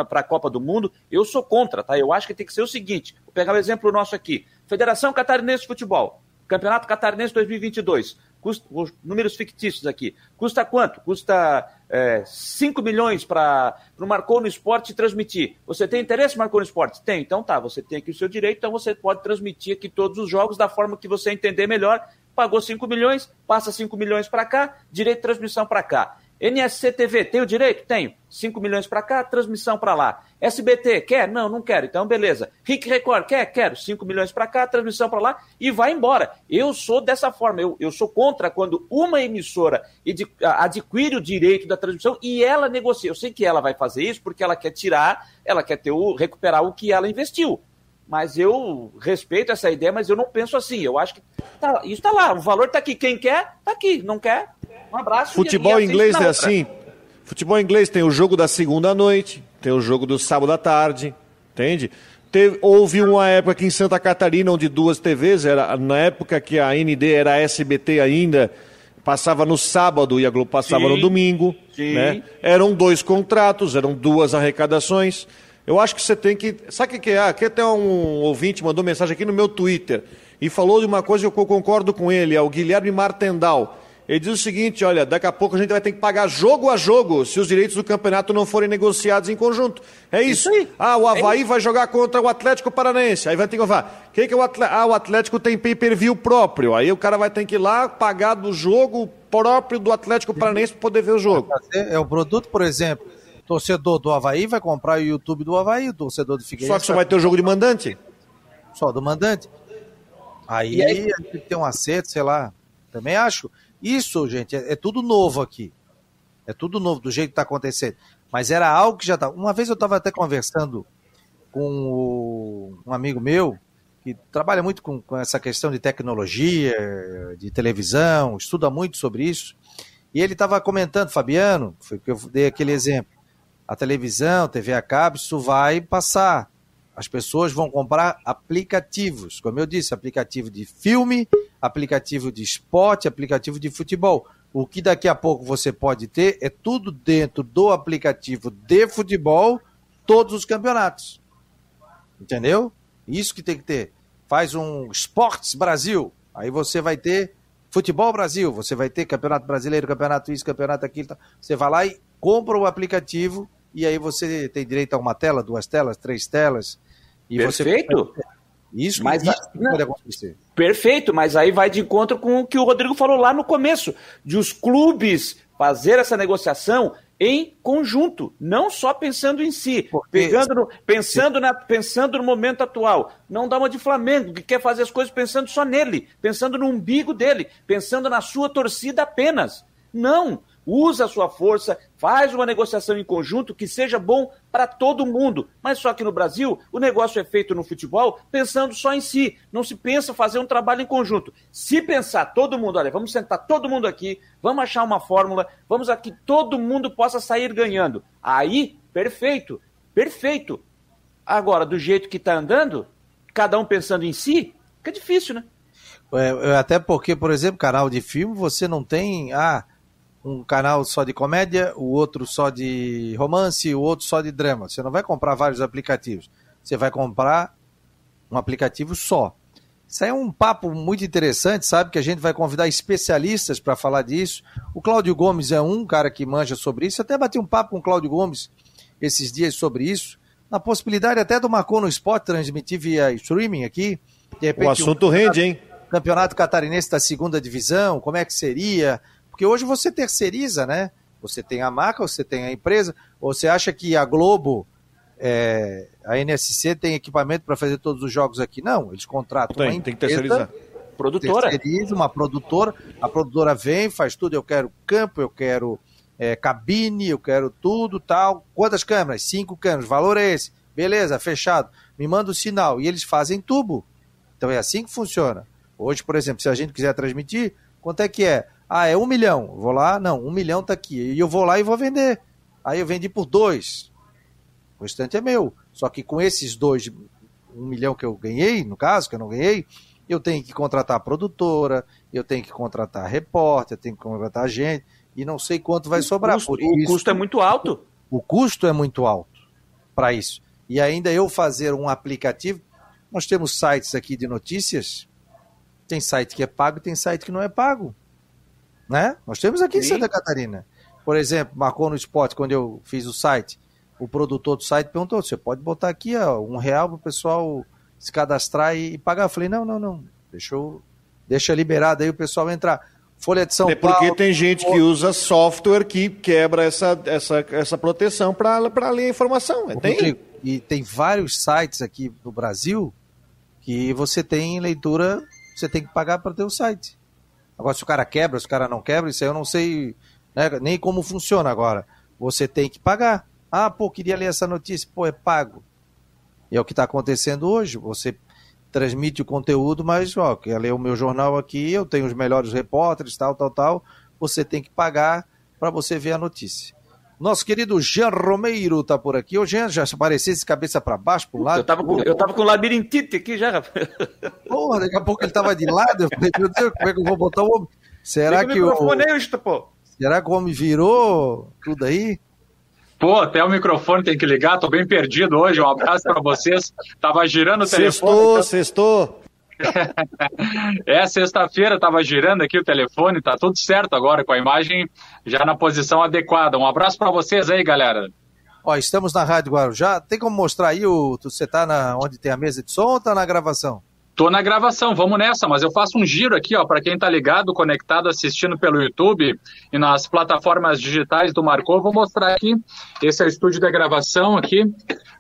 para a Copa do Mundo. Eu sou contra, tá? Eu acho que tem que ser o seguinte: vou pegar o um exemplo nosso aqui: Federação Catarinense de Futebol, Campeonato Catarinense 2022. Custa, números fictícios aqui. Custa quanto? Custa é, 5 milhões para o Marcou no Esporte transmitir. Você tem interesse Marcou no Esporte? Tem, então tá, você tem aqui o seu direito, então você pode transmitir aqui todos os jogos da forma que você entender melhor. Pagou 5 milhões, passa 5 milhões para cá, direito de transmissão para cá. NSC TV, tem o direito? Tenho. 5 milhões para cá, transmissão para lá. SBT, quer? Não, não quero. Então, beleza. RIC Record, quer? Quero. 5 milhões para cá, transmissão para lá e vai embora. Eu sou dessa forma. Eu, eu sou contra quando uma emissora adquire o direito da transmissão e ela negocia. Eu sei que ela vai fazer isso porque ela quer tirar, ela quer ter o, recuperar o que ela investiu. Mas eu respeito essa ideia, mas eu não penso assim. Eu acho que tá, isso está lá. O valor está aqui. Quem quer, está aqui. Não quer, um abraço. Futebol e, inglês é assim. Futebol inglês tem o jogo da segunda noite, tem o jogo do sábado à tarde, entende? Teve, houve uma época aqui em Santa Catarina onde duas TVs, era, na época que a ND era SBT ainda, passava no sábado e a Globo passava sim, no domingo. Sim. Né? Eram dois contratos, eram duas arrecadações. Eu acho que você tem que. Sabe o que é? Aqui até um ouvinte mandou mensagem aqui no meu Twitter e falou de uma coisa que eu concordo com ele, é o Guilherme Martendal. Ele diz o seguinte: olha, daqui a pouco a gente vai ter que pagar jogo a jogo se os direitos do campeonato não forem negociados em conjunto. É isso. isso ah, o Havaí é vai jogar contra o Atlético Paranaense. Aí vai ter que falar. Que que é o Atlético? Ah, o Atlético tem pay per view próprio. Aí o cara vai ter que ir lá pagar do jogo próprio do Atlético Paranaense para poder ver o jogo. É o produto, por exemplo. torcedor do Havaí vai comprar o YouTube do Havaí, o torcedor do Figueirense. Só que só vai ter o jogo de mandante? Só do mandante. Aí, aí? tem que ter um acerto, sei lá. Também acho. Isso, gente, é, é, tudo novo aqui. É tudo novo, do jeito que está acontecendo. Mas era algo que já estava. Uma vez eu estava até conversando com um amigo meu, que trabalha muito com, com, essa questão de tecnologia, de televisão, estuda muito sobre isso. E ele estava comentando, Fabiano, foi que eu dei aquele exemplo. A televisão, TV a cabo, isso vai passar. As pessoas vão comprar aplicativos, como eu disse, aplicativo de filme, aplicativo de esporte, aplicativo de futebol. O que daqui a pouco você pode ter é tudo dentro do aplicativo de futebol, todos os campeonatos. Entendeu? Isso que tem que ter. Faz um Esportes Brasil, aí você vai ter Futebol Brasil, você vai ter Campeonato Brasileiro, Campeonato isso, Campeonato aquilo. Tá. Você vai lá e compra o aplicativo e aí você tem direito a uma tela, duas telas, três telas. E Perfeito. Você... Isso, mas isso a... pode acontecer. Perfeito, mas aí vai de encontro com o que o Rodrigo falou lá no começo, de os clubes fazer essa negociação em conjunto, não só pensando em si, Porque... pegando no, pensando, na, pensando no momento atual. Não dá uma de Flamengo, que quer fazer as coisas pensando só nele, pensando no umbigo dele, pensando na sua torcida apenas. Não, usa a sua força, faz uma negociação em conjunto que seja bom para todo mundo. Mas só que no Brasil, o negócio é feito no futebol pensando só em si. Não se pensa fazer um trabalho em conjunto. Se pensar todo mundo, olha, vamos sentar todo mundo aqui, vamos achar uma fórmula, vamos aqui todo mundo possa sair ganhando. Aí, perfeito, perfeito. Agora, do jeito que está andando, cada um pensando em si, fica difícil, né? É, é, até porque, por exemplo, canal de filme, você não tem. Ah, um canal só de comédia, o outro só de romance, o outro só de drama. Você não vai comprar vários aplicativos. Você vai comprar um aplicativo só. Isso aí é um papo muito interessante, sabe? Que a gente vai convidar especialistas para falar disso. O Cláudio Gomes é um cara que manja sobre isso. Eu até bati um papo com o Cláudio Gomes esses dias sobre isso. Na possibilidade até do Marcou no Sport transmitir via streaming aqui. Repente, o assunto um rende, hein? Campeonato Catarinense da segunda divisão, como é que seria? Porque hoje você terceiriza, né? Você tem a marca, você tem a empresa. Ou você acha que a Globo, é, a NSC tem equipamento para fazer todos os jogos aqui? Não, eles contratam tem, uma empresa, tem que terceirizar. Produtora. Terceiriza uma produtora. A produtora vem, faz tudo. Eu quero campo, eu quero é, cabine, eu quero tudo, tal. Quantas câmeras? Cinco câmeras. Valor é esse. Beleza, fechado. Me manda o sinal. E eles fazem tubo. Então é assim que funciona. Hoje, por exemplo, se a gente quiser transmitir, quanto é que é? Ah, é um milhão. Vou lá, não, um milhão tá aqui. E eu vou lá e vou vender. Aí eu vendi por dois. O restante é meu. Só que com esses dois, um milhão que eu ganhei, no caso, que eu não ganhei, eu tenho que contratar a produtora, eu tenho que contratar repórter, eu tenho que contratar gente, e não sei quanto vai sobrar. Custo, por o custo é muito alto. O custo é muito alto para isso. E ainda eu fazer um aplicativo. Nós temos sites aqui de notícias. Tem site que é pago e tem site que não é pago. Né? Nós temos aqui Sim. em Santa Catarina. Por exemplo, marcou no esporte quando eu fiz o site. O produtor do site perguntou: você pode botar aqui ó, um real para o pessoal se cadastrar e, pagar? Eu falei: não, não, não. Deixa, eu, deixa liberado aí o pessoal entrar. Folha de São é porque Paulo. tem gente que usa software que quebra essa, essa, essa proteção para ler a informação. É, tem? E tem vários sites aqui no Brasil que você tem leitura, você tem que pagar para ter o site. Agora, se o cara quebra, se o cara não quebra, isso aí eu não sei né, nem como funciona agora. Você tem que pagar. Ah, pô, queria ler essa notícia. Pô, é pago. E é o que está acontecendo hoje. Você transmite o conteúdo, mas, ó, quer ler o meu jornal aqui, eu tenho os melhores repórteres, tal, tal, tal. Você tem que pagar para você ver a notícia. Nosso querido Jean Romeiro tá por aqui. Ô, Jean, já aparecesse cabeça para baixo, pro lado. Eu tava, com, eu tava com labirintite aqui já, rapaz. Porra, daqui a pouco ele tava de lado. Eu falei, meu Deus, como é que eu vou botar o homem? Será que o. Aí, pô. Será que o homem virou tudo aí? Pô, até o microfone tem que ligar, tô bem perdido hoje. Um abraço para vocês. Tava girando o telefone. Sextou, então... sextou. É, sexta-feira estava girando aqui o telefone, tá tudo certo agora, com a imagem já na posição adequada. Um abraço para vocês aí, galera. Ó, estamos na Rádio Guarujá. Tem como mostrar aí o. Você tá na, onde tem a mesa de som ou tá na gravação? Tô na gravação, vamos nessa, mas eu faço um giro aqui, ó, para quem tá ligado, conectado, assistindo pelo YouTube e nas plataformas digitais do Marcou, vou mostrar aqui. Esse é o estúdio da gravação aqui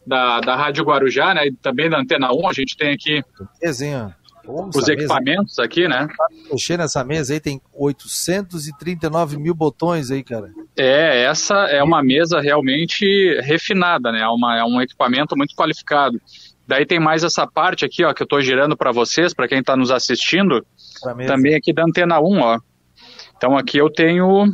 da, da Rádio Guarujá, né? E também da Antena 1, a gente tem aqui Desenho. Os equipamentos mesa, aqui, né? Mexer nessa mesa aí tem 839 mil botões aí, cara. É, essa é uma mesa realmente refinada, né? É, uma, é um equipamento muito qualificado. Daí tem mais essa parte aqui, ó, que eu estou girando para vocês, para quem está nos assistindo, também aqui da Antena 1, ó. Então aqui eu tenho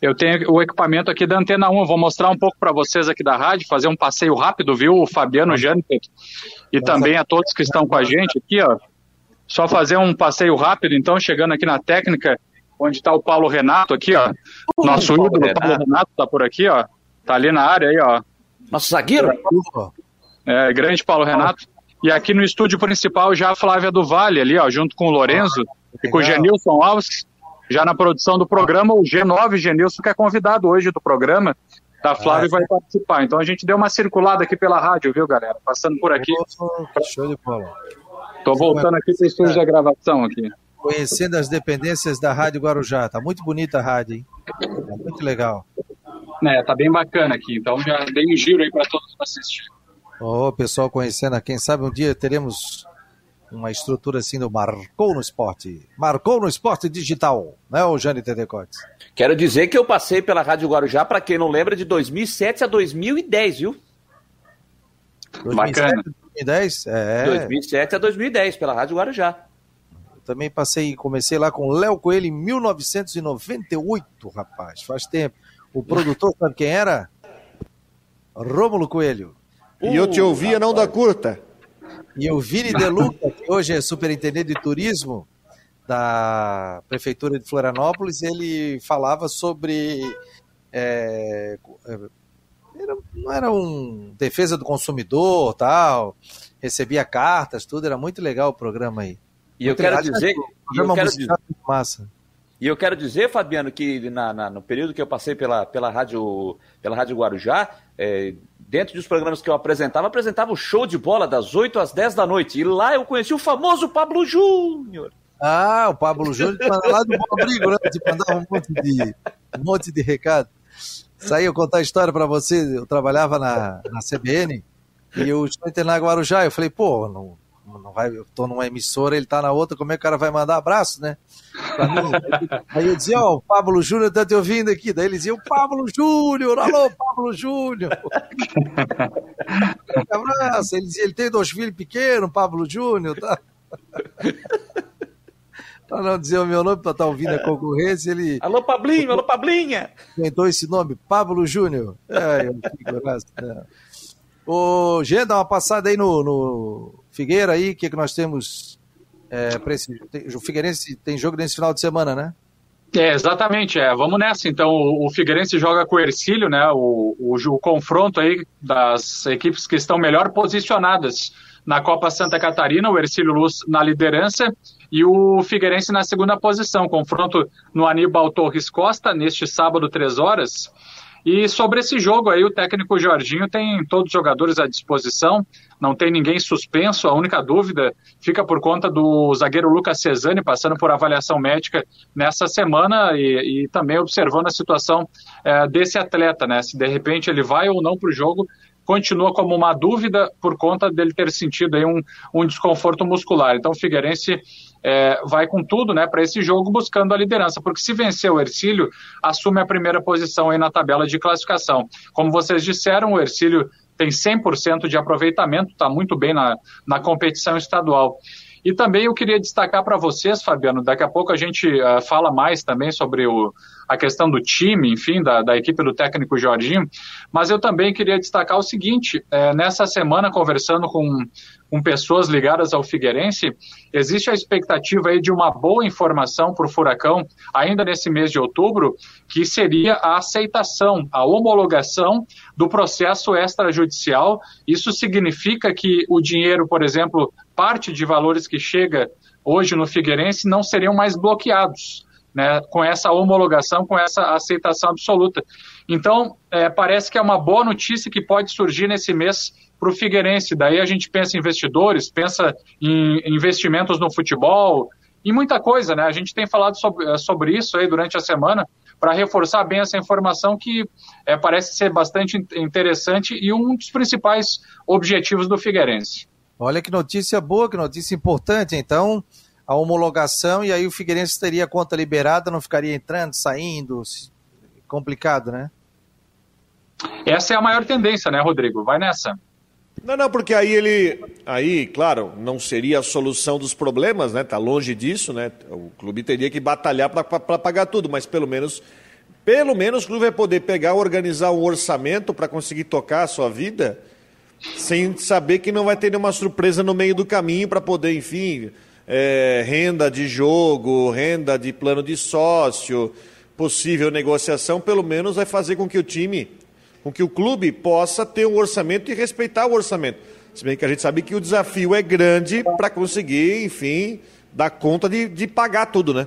eu tenho o equipamento aqui da Antena 1, eu vou mostrar um pouco para vocês aqui da rádio, fazer um passeio rápido, viu, o Fabiano Jâniter, e também a todos que estão com a gente aqui, ó. Só fazer um passeio rápido, então, chegando aqui na técnica, onde está o Paulo Renato aqui, ó. Nosso ídolo, Paulo Renato, tá por aqui, ó. Tá ali na área aí, ó. Nosso zagueiro? É, grande Paulo Renato. E aqui no estúdio principal já a Flávia do Vale ali, ó, junto com o Lorenzo e com o Genilson Alves, já na produção do programa, o G9 Genilson, que é convidado hoje do programa, da Flávia ah, vai participar. Então a gente deu uma circulada aqui pela rádio, viu, galera? Passando por aqui. Show de bola. Tô voltando aqui para o estúdio da gravação aqui. Conhecendo as dependências da Rádio Guarujá. Tá muito bonita a rádio, hein? Tá muito legal. É, tá bem bacana aqui. Então já dei um giro aí para todos assistir. Ô, oh, pessoal conhecendo, quem sabe um dia teremos uma estrutura assim do Marcou no Esporte. Marcou no Esporte Digital, né, o Jane Tedecotes? Quero dizer que eu passei pela Rádio Guarujá, para quem não lembra, de 2007 a 2010, viu? 2007, Bacana. 2010? É. 2007 a 2010, pela Rádio Guarujá. Eu também passei, comecei lá com Léo Coelho em 1998, rapaz, faz tempo. O produtor, sabe quem era? Rômulo Coelho. E eu te ouvia não da curta. E o Vini De Luca, que hoje é superintendente de turismo da Prefeitura de Florianópolis, ele falava sobre. É era, não era um defesa do consumidor, tal, recebia cartas, tudo, era muito legal o programa aí. E eu quero dizer, eu quero dizer, massa. E eu quero dizer, Fabiano, que na, na, no período que eu passei pela, pela, rádio, pela Rádio Guarujá, é, dentro dos programas que eu apresentava, apresentava o show de bola das 8 às 10 da noite. E lá eu conheci o famoso Pablo Júnior. Ah, o Pablo Júnior lá do Abrigo, né? De mandar um monte de, um monte de recado. Isso aí eu contar a história para você. Eu trabalhava na, na CBN e eu estou na Guarujá. Eu falei, pô, não, não vai, eu tô numa emissora, ele tá na outra, como é que o cara vai mandar abraço, né? Aí eu dizia, ó, oh, o Pablo Júnior tá te ouvindo aqui. Daí eles diziam, Pablo Júnior, alô, Pablo Júnior. abraço. Ele dizia, ele tem dois filhos pequenos, Pablo Júnior, tá? Para não dizer o meu nome, para estar tá ouvindo a concorrência, ele. Alô, Pablinho, alô, Pablinha! Inventou esse nome, Pablo Júnior. É, eu fico, né? Ô, Gê, dá uma passada aí no, no Figueira aí, o que, que nós temos é, para esse. O Figueirense tem jogo nesse final de semana, né? É, exatamente, é. Vamos nessa. Então, o, o Figueirense joga com o Ercílio, né? O, o, o, confronto aí das equipes que estão melhor posicionadas na Copa Santa Catarina, o Ercílio Luz na liderança e o Figueirense na segunda posição. Confronto no Aníbal Torres Costa, neste sábado, três horas. E sobre esse jogo aí, o técnico Jorginho tem todos os jogadores à disposição, não tem ninguém suspenso. A única dúvida fica por conta do zagueiro Lucas Cesani passando por avaliação médica nessa semana e, e também observando a situação é, desse atleta, né? Se de repente ele vai ou não para o jogo, continua como uma dúvida por conta dele ter sentido aí um, um desconforto muscular. Então o Figueirense é, vai com tudo né, para esse jogo buscando a liderança, porque se vencer o Ercílio, assume a primeira posição aí na tabela de classificação. Como vocês disseram, o Ercílio tem 100% de aproveitamento, está muito bem na, na competição estadual. E também eu queria destacar para vocês, Fabiano, daqui a pouco a gente uh, fala mais também sobre o, a questão do time, enfim, da, da equipe do técnico Jorginho, mas eu também queria destacar o seguinte: é, nessa semana, conversando com, com pessoas ligadas ao Figueirense, existe a expectativa aí de uma boa informação para o Furacão, ainda nesse mês de outubro, que seria a aceitação, a homologação do processo extrajudicial. Isso significa que o dinheiro, por exemplo, parte de valores que chega hoje no Figueirense não seriam mais bloqueados né, com essa homologação, com essa aceitação absoluta. Então, é, parece que é uma boa notícia que pode surgir nesse mês para o Figueirense. Daí a gente pensa em investidores, pensa em investimentos no futebol, e muita coisa, né? A gente tem falado sobre, sobre isso aí durante a semana para reforçar bem essa informação que é, parece ser bastante interessante e um dos principais objetivos do Figueirense. Olha que notícia boa, que notícia importante. Então, a homologação e aí o Figueirense teria a conta liberada, não ficaria entrando, saindo, complicado, né? Essa é a maior tendência, né, Rodrigo? Vai nessa. Não, não, porque aí ele, aí, claro, não seria a solução dos problemas, né? Tá longe disso, né? O clube teria que batalhar para pagar tudo, mas pelo menos, pelo menos o clube vai poder pegar, organizar um orçamento para conseguir tocar a sua vida sem saber que não vai ter nenhuma surpresa no meio do caminho para poder, enfim, é, renda de jogo, renda de plano de sócio, possível negociação, pelo menos vai fazer com que o time, com que o clube possa ter um orçamento e respeitar o orçamento. Se bem que a gente sabe que o desafio é grande para conseguir, enfim, dar conta de, de pagar tudo, né?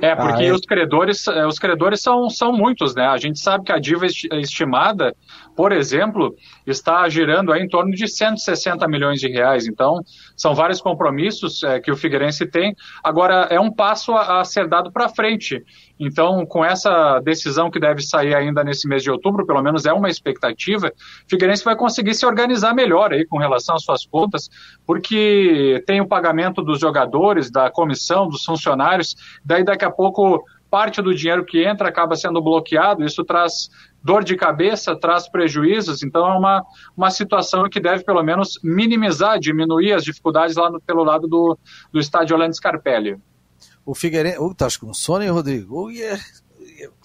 É, porque ah, é. os credores, é, os credores são, são muitos, né? A gente sabe que a dívida estimada, por exemplo, está girando em torno de 160 milhões de reais. Então, são vários compromissos é, que o Figueirense tem. Agora, é um passo a, a ser dado para frente. Então, com essa decisão que deve sair ainda nesse mês de outubro, pelo menos é uma expectativa, Figueirense vai conseguir se organizar melhor aí com relação às suas contas, porque tem o pagamento dos jogadores, da comissão, dos funcionários, daí daqui a pouco parte do dinheiro que entra acaba sendo bloqueado, isso traz dor de cabeça, traz prejuízos, então é uma, uma situação que deve pelo menos minimizar, diminuir as dificuldades lá no, pelo lado do, do estádio Orlando Scarpelli o Figueirense. Uh, tá com sono, hein, Rodrigo? Uh, yeah.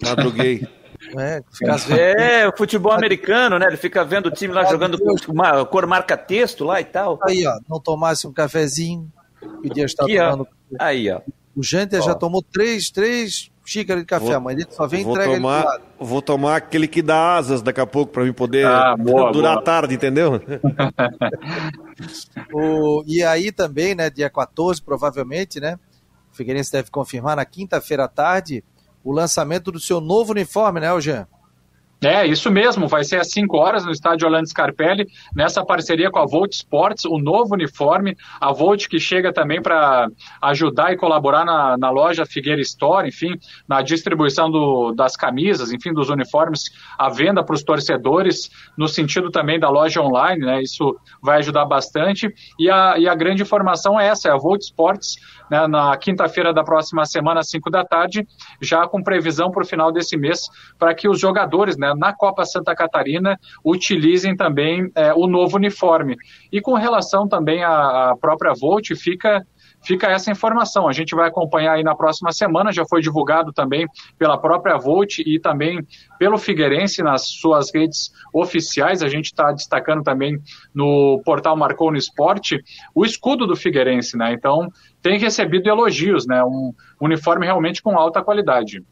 Madruguei. É, é, o futebol americano, né? Ele fica vendo o time lá jogando com uma cor marca-texto lá e tal. Aí, ó, não tomasse um cafezinho, podia estar Aqui, tomando. Ó. Aí, ó. O Janter já tomou três, três xícaras de café, vou, mas ele só vem entrega tomar, Vou tomar aquele que dá asas daqui a pouco para mim poder ah, boa, durar boa. a tarde, entendeu? o, e aí também, né, dia 14, provavelmente, né? O Figueirense deve confirmar na quinta-feira à tarde o lançamento do seu novo uniforme, né, Eugênio? É, isso mesmo, vai ser às 5 horas no estádio Orlando Scarpelli, nessa parceria com a Volt Sports, o novo uniforme, a Volt que chega também para ajudar e colaborar na, na, loja Figueira Store, enfim, na distribuição do, das camisas, enfim, dos uniformes, a venda para os torcedores, no sentido também da loja online, né, isso vai ajudar bastante, e a, e a grande informação é essa, é a Volt Sports, né, na quinta-feira da próxima semana, às 5 da tarde, já com previsão para o final desse mês, para que os jogadores, né, na Copa Santa Catarina utilizem também é, o novo uniforme. E com relação também à própria Volt, fica fica essa informação. A gente vai acompanhar aí na próxima semana, já foi divulgado também pela própria Volt e também pelo Figueirense nas suas redes oficiais. A gente está destacando também no portal Marcou no Esporte o escudo do Figueirense, né? Então tem recebido elogios, né? Um uniforme realmente com alta qualidade.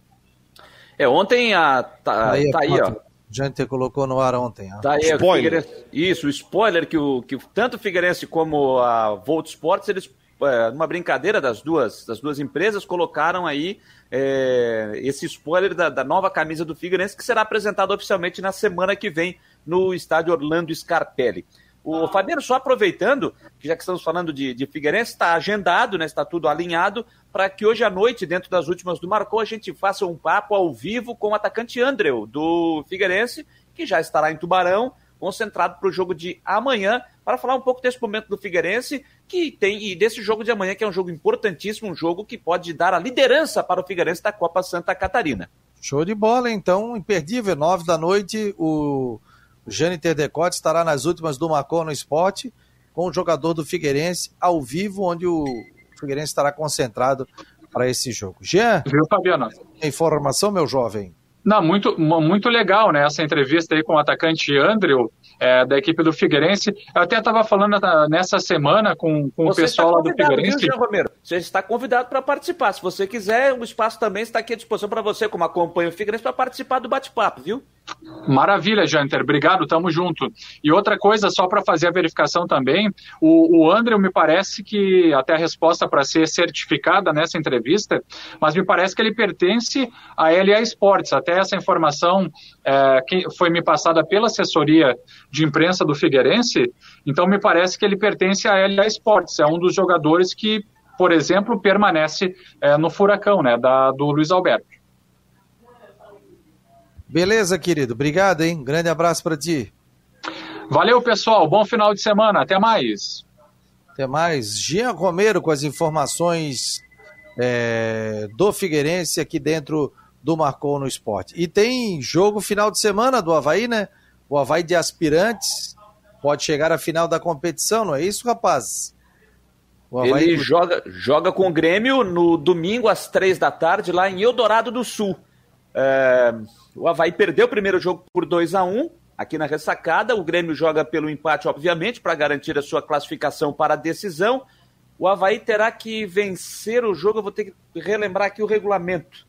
É, ontem a. Tá, aí, tá aí ó. Gente colocou no ar ontem. Ó. Tá aí, spoiler. Isso, o spoiler que, o, que tanto o Figueirense como a Volt Sports, eles, é, numa brincadeira das duas, das duas empresas, colocaram aí é, esse spoiler da, da, nova camisa do Figueirense, que será apresentado oficialmente na semana que vem no estádio Orlando Scarpelli. O Fabiano, só aproveitando, que já que estamos falando de, de Figueirense, está agendado, né, está tudo alinhado, para que hoje à noite, dentro das últimas do Marcou, a gente faça um papo ao vivo com o atacante Andreu, do Figueirense, que já estará em Tubarão, concentrado para o jogo de amanhã, para falar um pouco desse momento do Figueirense, que tem, e desse jogo de amanhã, que é um jogo importantíssimo, um jogo que pode dar a liderança para o Figueirense da Copa Santa Catarina. Show de bola, então, imperdível, nove da noite, o o Jâniter Decote estará nas últimas do Marcon no esporte, com o jogador do Figueirense ao vivo, onde o Figueirense estará concentrado para esse jogo. Jean, Viu, Fabiano? informação, meu jovem. Não, muito, muito legal, né? Essa entrevista aí com o atacante Andrew, é, da equipe do Figueirense. Eu até estava falando nessa semana com, com o pessoal lá do Figueirense. Viu, Jean Romero? Você está convidado para participar. Se você quiser, o espaço também está aqui à disposição para você, como acompanha o Figueirense, para participar do bate-papo, viu? Maravilha, Janter. Obrigado, tamo junto. E outra coisa, só para fazer a verificação também, o, o André me parece que até a resposta para ser certificada nessa entrevista, mas me parece que ele pertence à LA Sports. Até essa informação é, que foi me passada pela assessoria de imprensa do Figueirense, então me parece que ele pertence à LA Sports. É um dos jogadores que, por exemplo, permanece é, no Furacão, né, da, do Luiz Alberto. Beleza, querido. Obrigado, hein? grande abraço para ti. Valeu, pessoal. Bom final de semana. Até mais. Até mais. Jean Romero com as informações é, do Figueirense aqui dentro do Marcou no Esporte. E tem jogo final de semana do Havaí, né? O Havaí de aspirantes pode chegar à final da competição, não é isso, rapaz? Ele joga, joga com o Grêmio no domingo às três da tarde lá em Eldorado do Sul. É, o Havaí perdeu o primeiro jogo por 2 a 1 aqui na ressacada. O Grêmio joga pelo empate, obviamente, para garantir a sua classificação para a decisão. O Havaí terá que vencer o jogo. Eu vou ter que relembrar aqui o regulamento.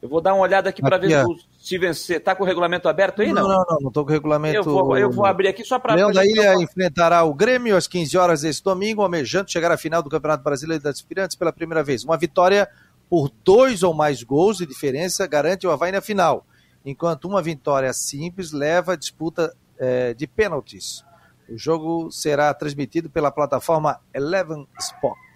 Eu vou dar uma olhada aqui para ver é. se vencer. Está com o regulamento aberto aí? Não, não, não, não estou com o regulamento. Eu vou, eu vou abrir aqui só para. Leão da Ilha enfrentará o Grêmio às 15 horas desse domingo, almejando chegar à final do Campeonato Brasileiro das Aspirantes pela primeira vez. Uma vitória por dois ou mais gols de diferença garante o Havaí na final, enquanto uma vitória simples leva a disputa é, de pênaltis. O jogo será transmitido pela plataforma Eleven Sports.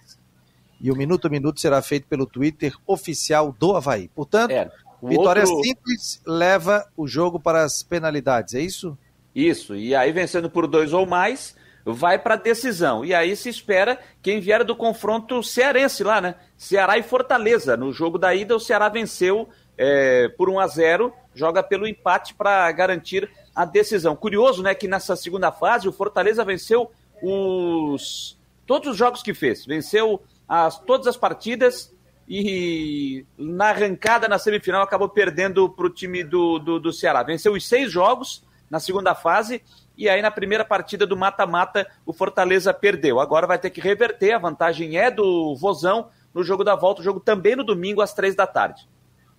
E o minuto a minuto será feito pelo Twitter oficial do Havaí. Portanto, é, vitória outro... simples leva o jogo para as penalidades, é isso? Isso, e aí vencendo por dois ou mais, vai para a decisão. E aí se espera quem vier do confronto cearense lá, né? Ceará e Fortaleza. No jogo da ida, o Ceará venceu é, por 1 a 0 joga pelo empate para garantir a decisão. Curioso, né, que nessa segunda fase o Fortaleza venceu os todos os jogos que fez, venceu as, todas as partidas e na arrancada na semifinal acabou perdendo para o time do, do, do Ceará. Venceu os seis jogos na segunda fase e aí na primeira partida do mata-mata o Fortaleza perdeu. Agora vai ter que reverter, a vantagem é do Vozão no jogo da volta, o jogo também no domingo às três da tarde.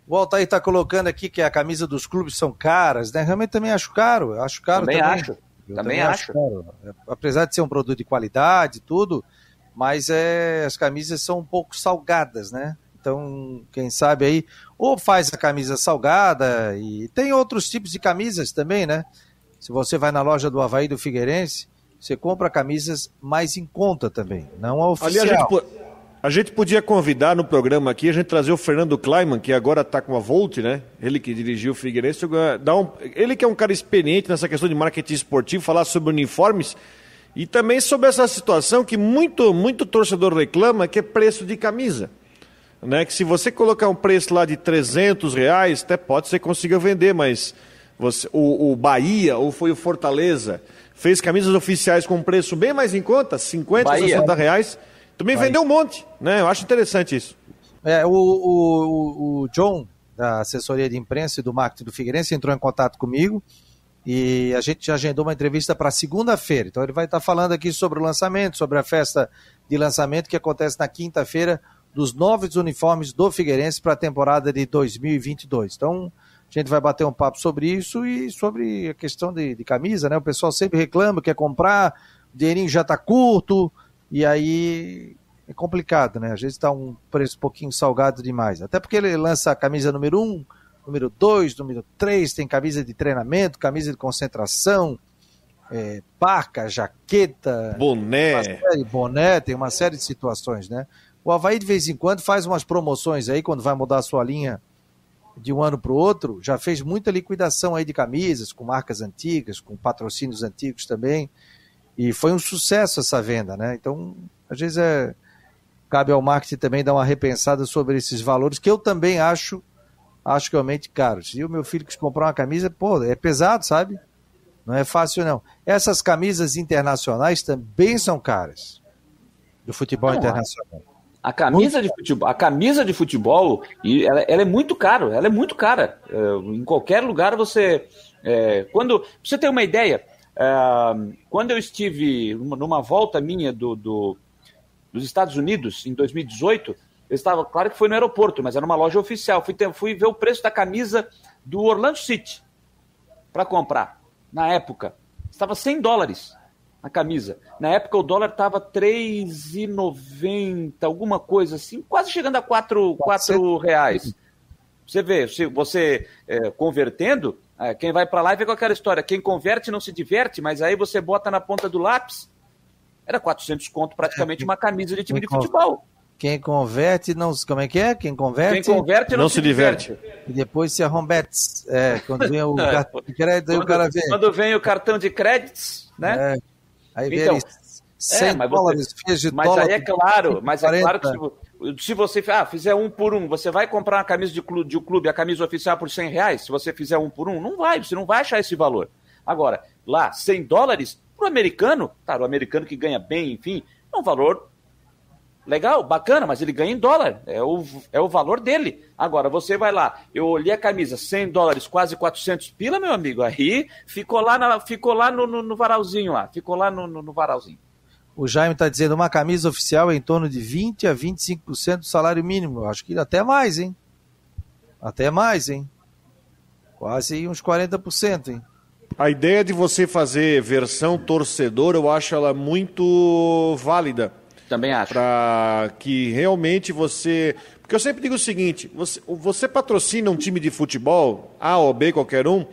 O Altair está colocando aqui que a camisa dos clubes são caras, né? Realmente também acho caro, acho caro também. também. acho, também, também acho. acho Apesar de ser um produto de qualidade e tudo, mas é, as camisas são um pouco salgadas, né? Então, quem sabe aí, ou faz a camisa salgada, e tem outros tipos de camisas também, né? Se você vai na loja do Havaí do Figueirense, você compra camisas mais em conta também, não a oficial. Ali a gente, a gente podia convidar no programa aqui, a gente trazer o Fernando Kleiman, que agora está com a Volt, né? Ele que dirigiu o Figueirense. Dá um, ele que é um cara experiente nessa questão de marketing esportivo, falar sobre uniformes e também sobre essa situação que muito, muito torcedor reclama, que é preço de camisa. Né? Que se você colocar um preço lá de 300 reais, até pode ser que consiga vender, mas você, o, o Bahia, ou foi o Fortaleza, fez camisas oficiais com preço bem mais em conta, 50, Bahia. 60 reais. Também Bahia. vendeu um monte, né? Eu acho interessante isso. É, o, o, o John, da assessoria de imprensa e do marketing do Figueirense, entrou em contato comigo e a gente agendou uma entrevista para segunda-feira. Então ele vai estar falando aqui sobre o lançamento, sobre a festa de lançamento que acontece na quinta-feira dos novos uniformes do Figueirense para a temporada de 2022. Então, a gente vai bater um papo sobre isso e sobre a questão de, de camisa, né? O pessoal sempre reclama, quer comprar, o dinheirinho já está curto, e aí é complicado, né? Às vezes está um preço um pouquinho salgado demais. Até porque ele lança a camisa número 1, um, número 2, número 3, tem camisa de treinamento, camisa de concentração, é, parca, jaqueta, boné. boné, tem uma série de situações, né? O Havaí de vez em quando faz umas promoções aí, quando vai mudar a sua linha de um ano para o outro, já fez muita liquidação aí de camisas, com marcas antigas, com patrocínios antigos também. E foi um sucesso essa venda, né? Então, às vezes é, cabe ao marketing também dar uma repensada sobre esses valores, que eu também acho, acho realmente caros. E o meu filho que comprar uma camisa, pô, é pesado, sabe? Não é fácil, não. Essas camisas internacionais também são caras, do futebol não, internacional. A camisa de futebol, a camisa de futebol, e ela, ela é muito cara, ela é muito cara. É, em qualquer lugar você, é, quando pra você ter uma ideia, é, quando eu estive numa volta minha do, do, dos Estados Unidos em 2018, eu estava, claro que foi no aeroporto, mas era uma loja oficial. Fui, ter, fui ver o preço da camisa do Orlando City para comprar na época. Estava 100 dólares a camisa. Na época o dólar estava 3,90, alguma coisa assim, quase chegando a 4, 4 reais. Você vê, se você é, convertendo, é, quem vai para lá vê com aquela história, quem converte não se diverte, mas aí você bota na ponta do lápis, era 400 conto praticamente é, uma camisa de time de futebol. Quem converte não como é que é? Quem converte, Quem converte não, não se, se diverte. diverte. E depois se arrombete. É, quando vem o cartão de crédito, quando, o cara vê. Quando vem o cartão de créditos, né? É. Aí então, vê é, mas dólares, você, mas dólar, aí é claro, mas 40. é claro que se, se você ah, fizer um por um, você vai comprar uma camisa de clube, de clube, a camisa oficial por 100 reais, se você fizer um por um, não vai, você não vai achar esse valor. Agora, lá, 100 dólares, para o americano, tá, o americano que ganha bem, enfim, é um valor legal, bacana, mas ele ganha em dólar, é o, é o valor dele. Agora, você vai lá, eu olhei a camisa, 100 dólares, quase 400 pila, meu amigo, aí ficou lá, na, ficou lá no, no, no varalzinho lá, ficou lá no, no, no varalzinho. O Jaime está dizendo uma camisa oficial é em torno de 20 a 25% do salário mínimo. Eu acho que até mais, hein? Até mais, hein? Quase uns 40%, hein? A ideia de você fazer versão torcedor, eu acho ela muito válida também acho. Para que realmente você. Porque eu sempre digo o seguinte: você, você patrocina um time de futebol, A ou B, qualquer um,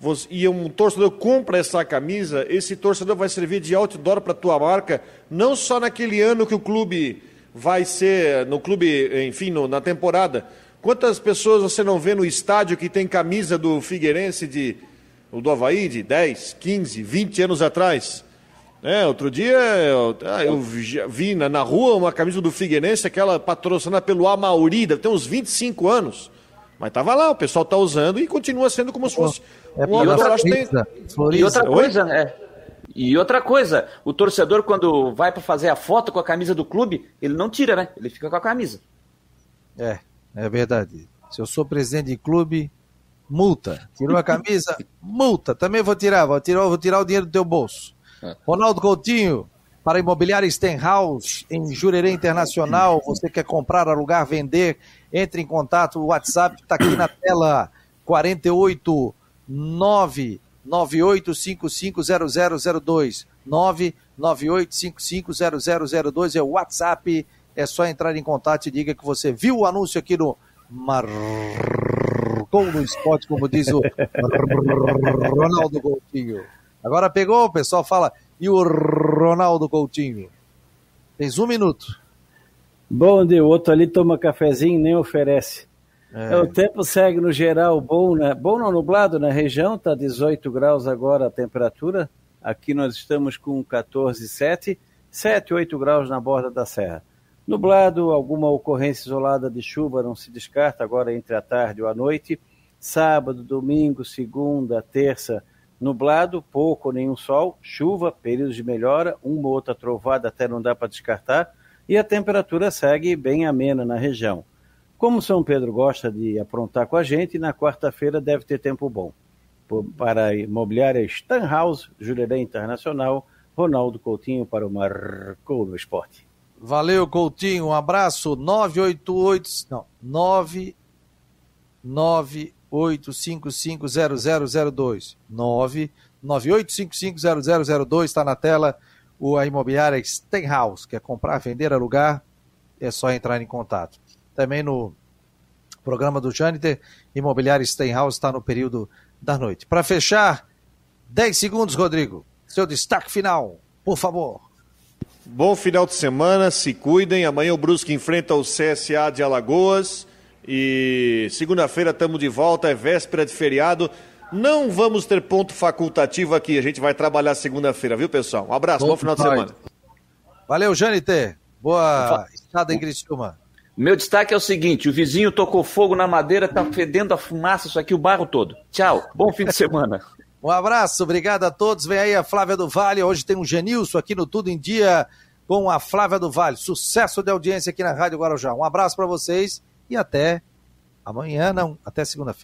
você, e um torcedor compra essa camisa, esse torcedor vai servir de outdoor para a tua marca, não só naquele ano que o clube vai ser, no clube, enfim, no, na temporada. Quantas pessoas você não vê no estádio que tem camisa do Figueirense de, do Havaí de 10, 15, 20 anos atrás? É, outro dia eu, ah, eu vi na, na, rua uma camisa do Figueirense, aquela patrocinada pelo Amauri, deve ter uns 25 anos. Mas tava lá, o pessoal tá usando e continua sendo como se fosse é, um outra, tem... E outra coisa, é. E outra coisa, o torcedor quando vai para fazer a foto com a camisa do clube, ele não tira, né? Ele fica com a camisa. É, é verdade. Se eu sou presidente de clube, multa. Tirou a camisa, multa. Também vou tirar, vou tirar, vou tirar o dinheiro do teu bolso. Ronaldo Coutinho, para Imobiliária Stenhouse, em Jurerê Internacional. Você quer comprar, alugar, vender? Entre em contato. O WhatsApp está aqui na tela: 48 998550002. 998550002 é o WhatsApp. É só entrar em contato e diga que você viu o anúncio aqui no Marcou no Esporte, como diz o Ronaldo Coutinho. Agora pegou, o pessoal fala, e o Ronaldo Coutinho? Tens um minuto. Bom, de o outro ali toma cafezinho nem oferece. É. O tempo segue no geral bom, né? Bom não nublado na região, tá 18 graus agora a temperatura. Aqui nós estamos com 14,7, 7, 8 graus na borda da serra. Nublado, alguma ocorrência isolada de chuva não se descarta agora entre a tarde ou a noite. Sábado, domingo, segunda, terça, Nublado, pouco ou nenhum sol, chuva, períodos de melhora, uma ou outra trovada até não dá para descartar, e a temperatura segue bem amena na região. Como São Pedro gosta de aprontar com a gente, na quarta-feira deve ter tempo bom. Para a imobiliária Stanhouse, Jurerê Internacional, Ronaldo Coutinho para o Marcou no Esporte. Valeu, Coutinho. Um abraço. 988. Não, 99 998550002. 998550002 está na tela. O, a imobiliária Stenhouse. Quer comprar, vender, alugar? É só entrar em contato. Também no programa do Jâniter, imobiliária Stenhouse está no período da noite. Para fechar, 10 segundos, Rodrigo. Seu destaque final, por favor. Bom final de semana, se cuidem. Amanhã o Brusque enfrenta o CSA de Alagoas. E segunda-feira estamos de volta, é véspera de feriado. Não vamos ter ponto facultativo aqui, a gente vai trabalhar segunda-feira, viu, pessoal? Um abraço, bom, bom final de semana. Valeu, Janiter. Boa estada em Criciúma. Meu destaque é o seguinte: o vizinho tocou fogo na madeira, tá fedendo a fumaça, isso aqui, o barro todo. Tchau, bom fim de semana. um abraço, obrigado a todos. Vem aí a Flávia do Vale. Hoje tem um Genilson aqui no Tudo em Dia com a Flávia do Vale. Sucesso de audiência aqui na Rádio Guarujá. Um abraço para vocês e até amanhã, não, até segunda-feira.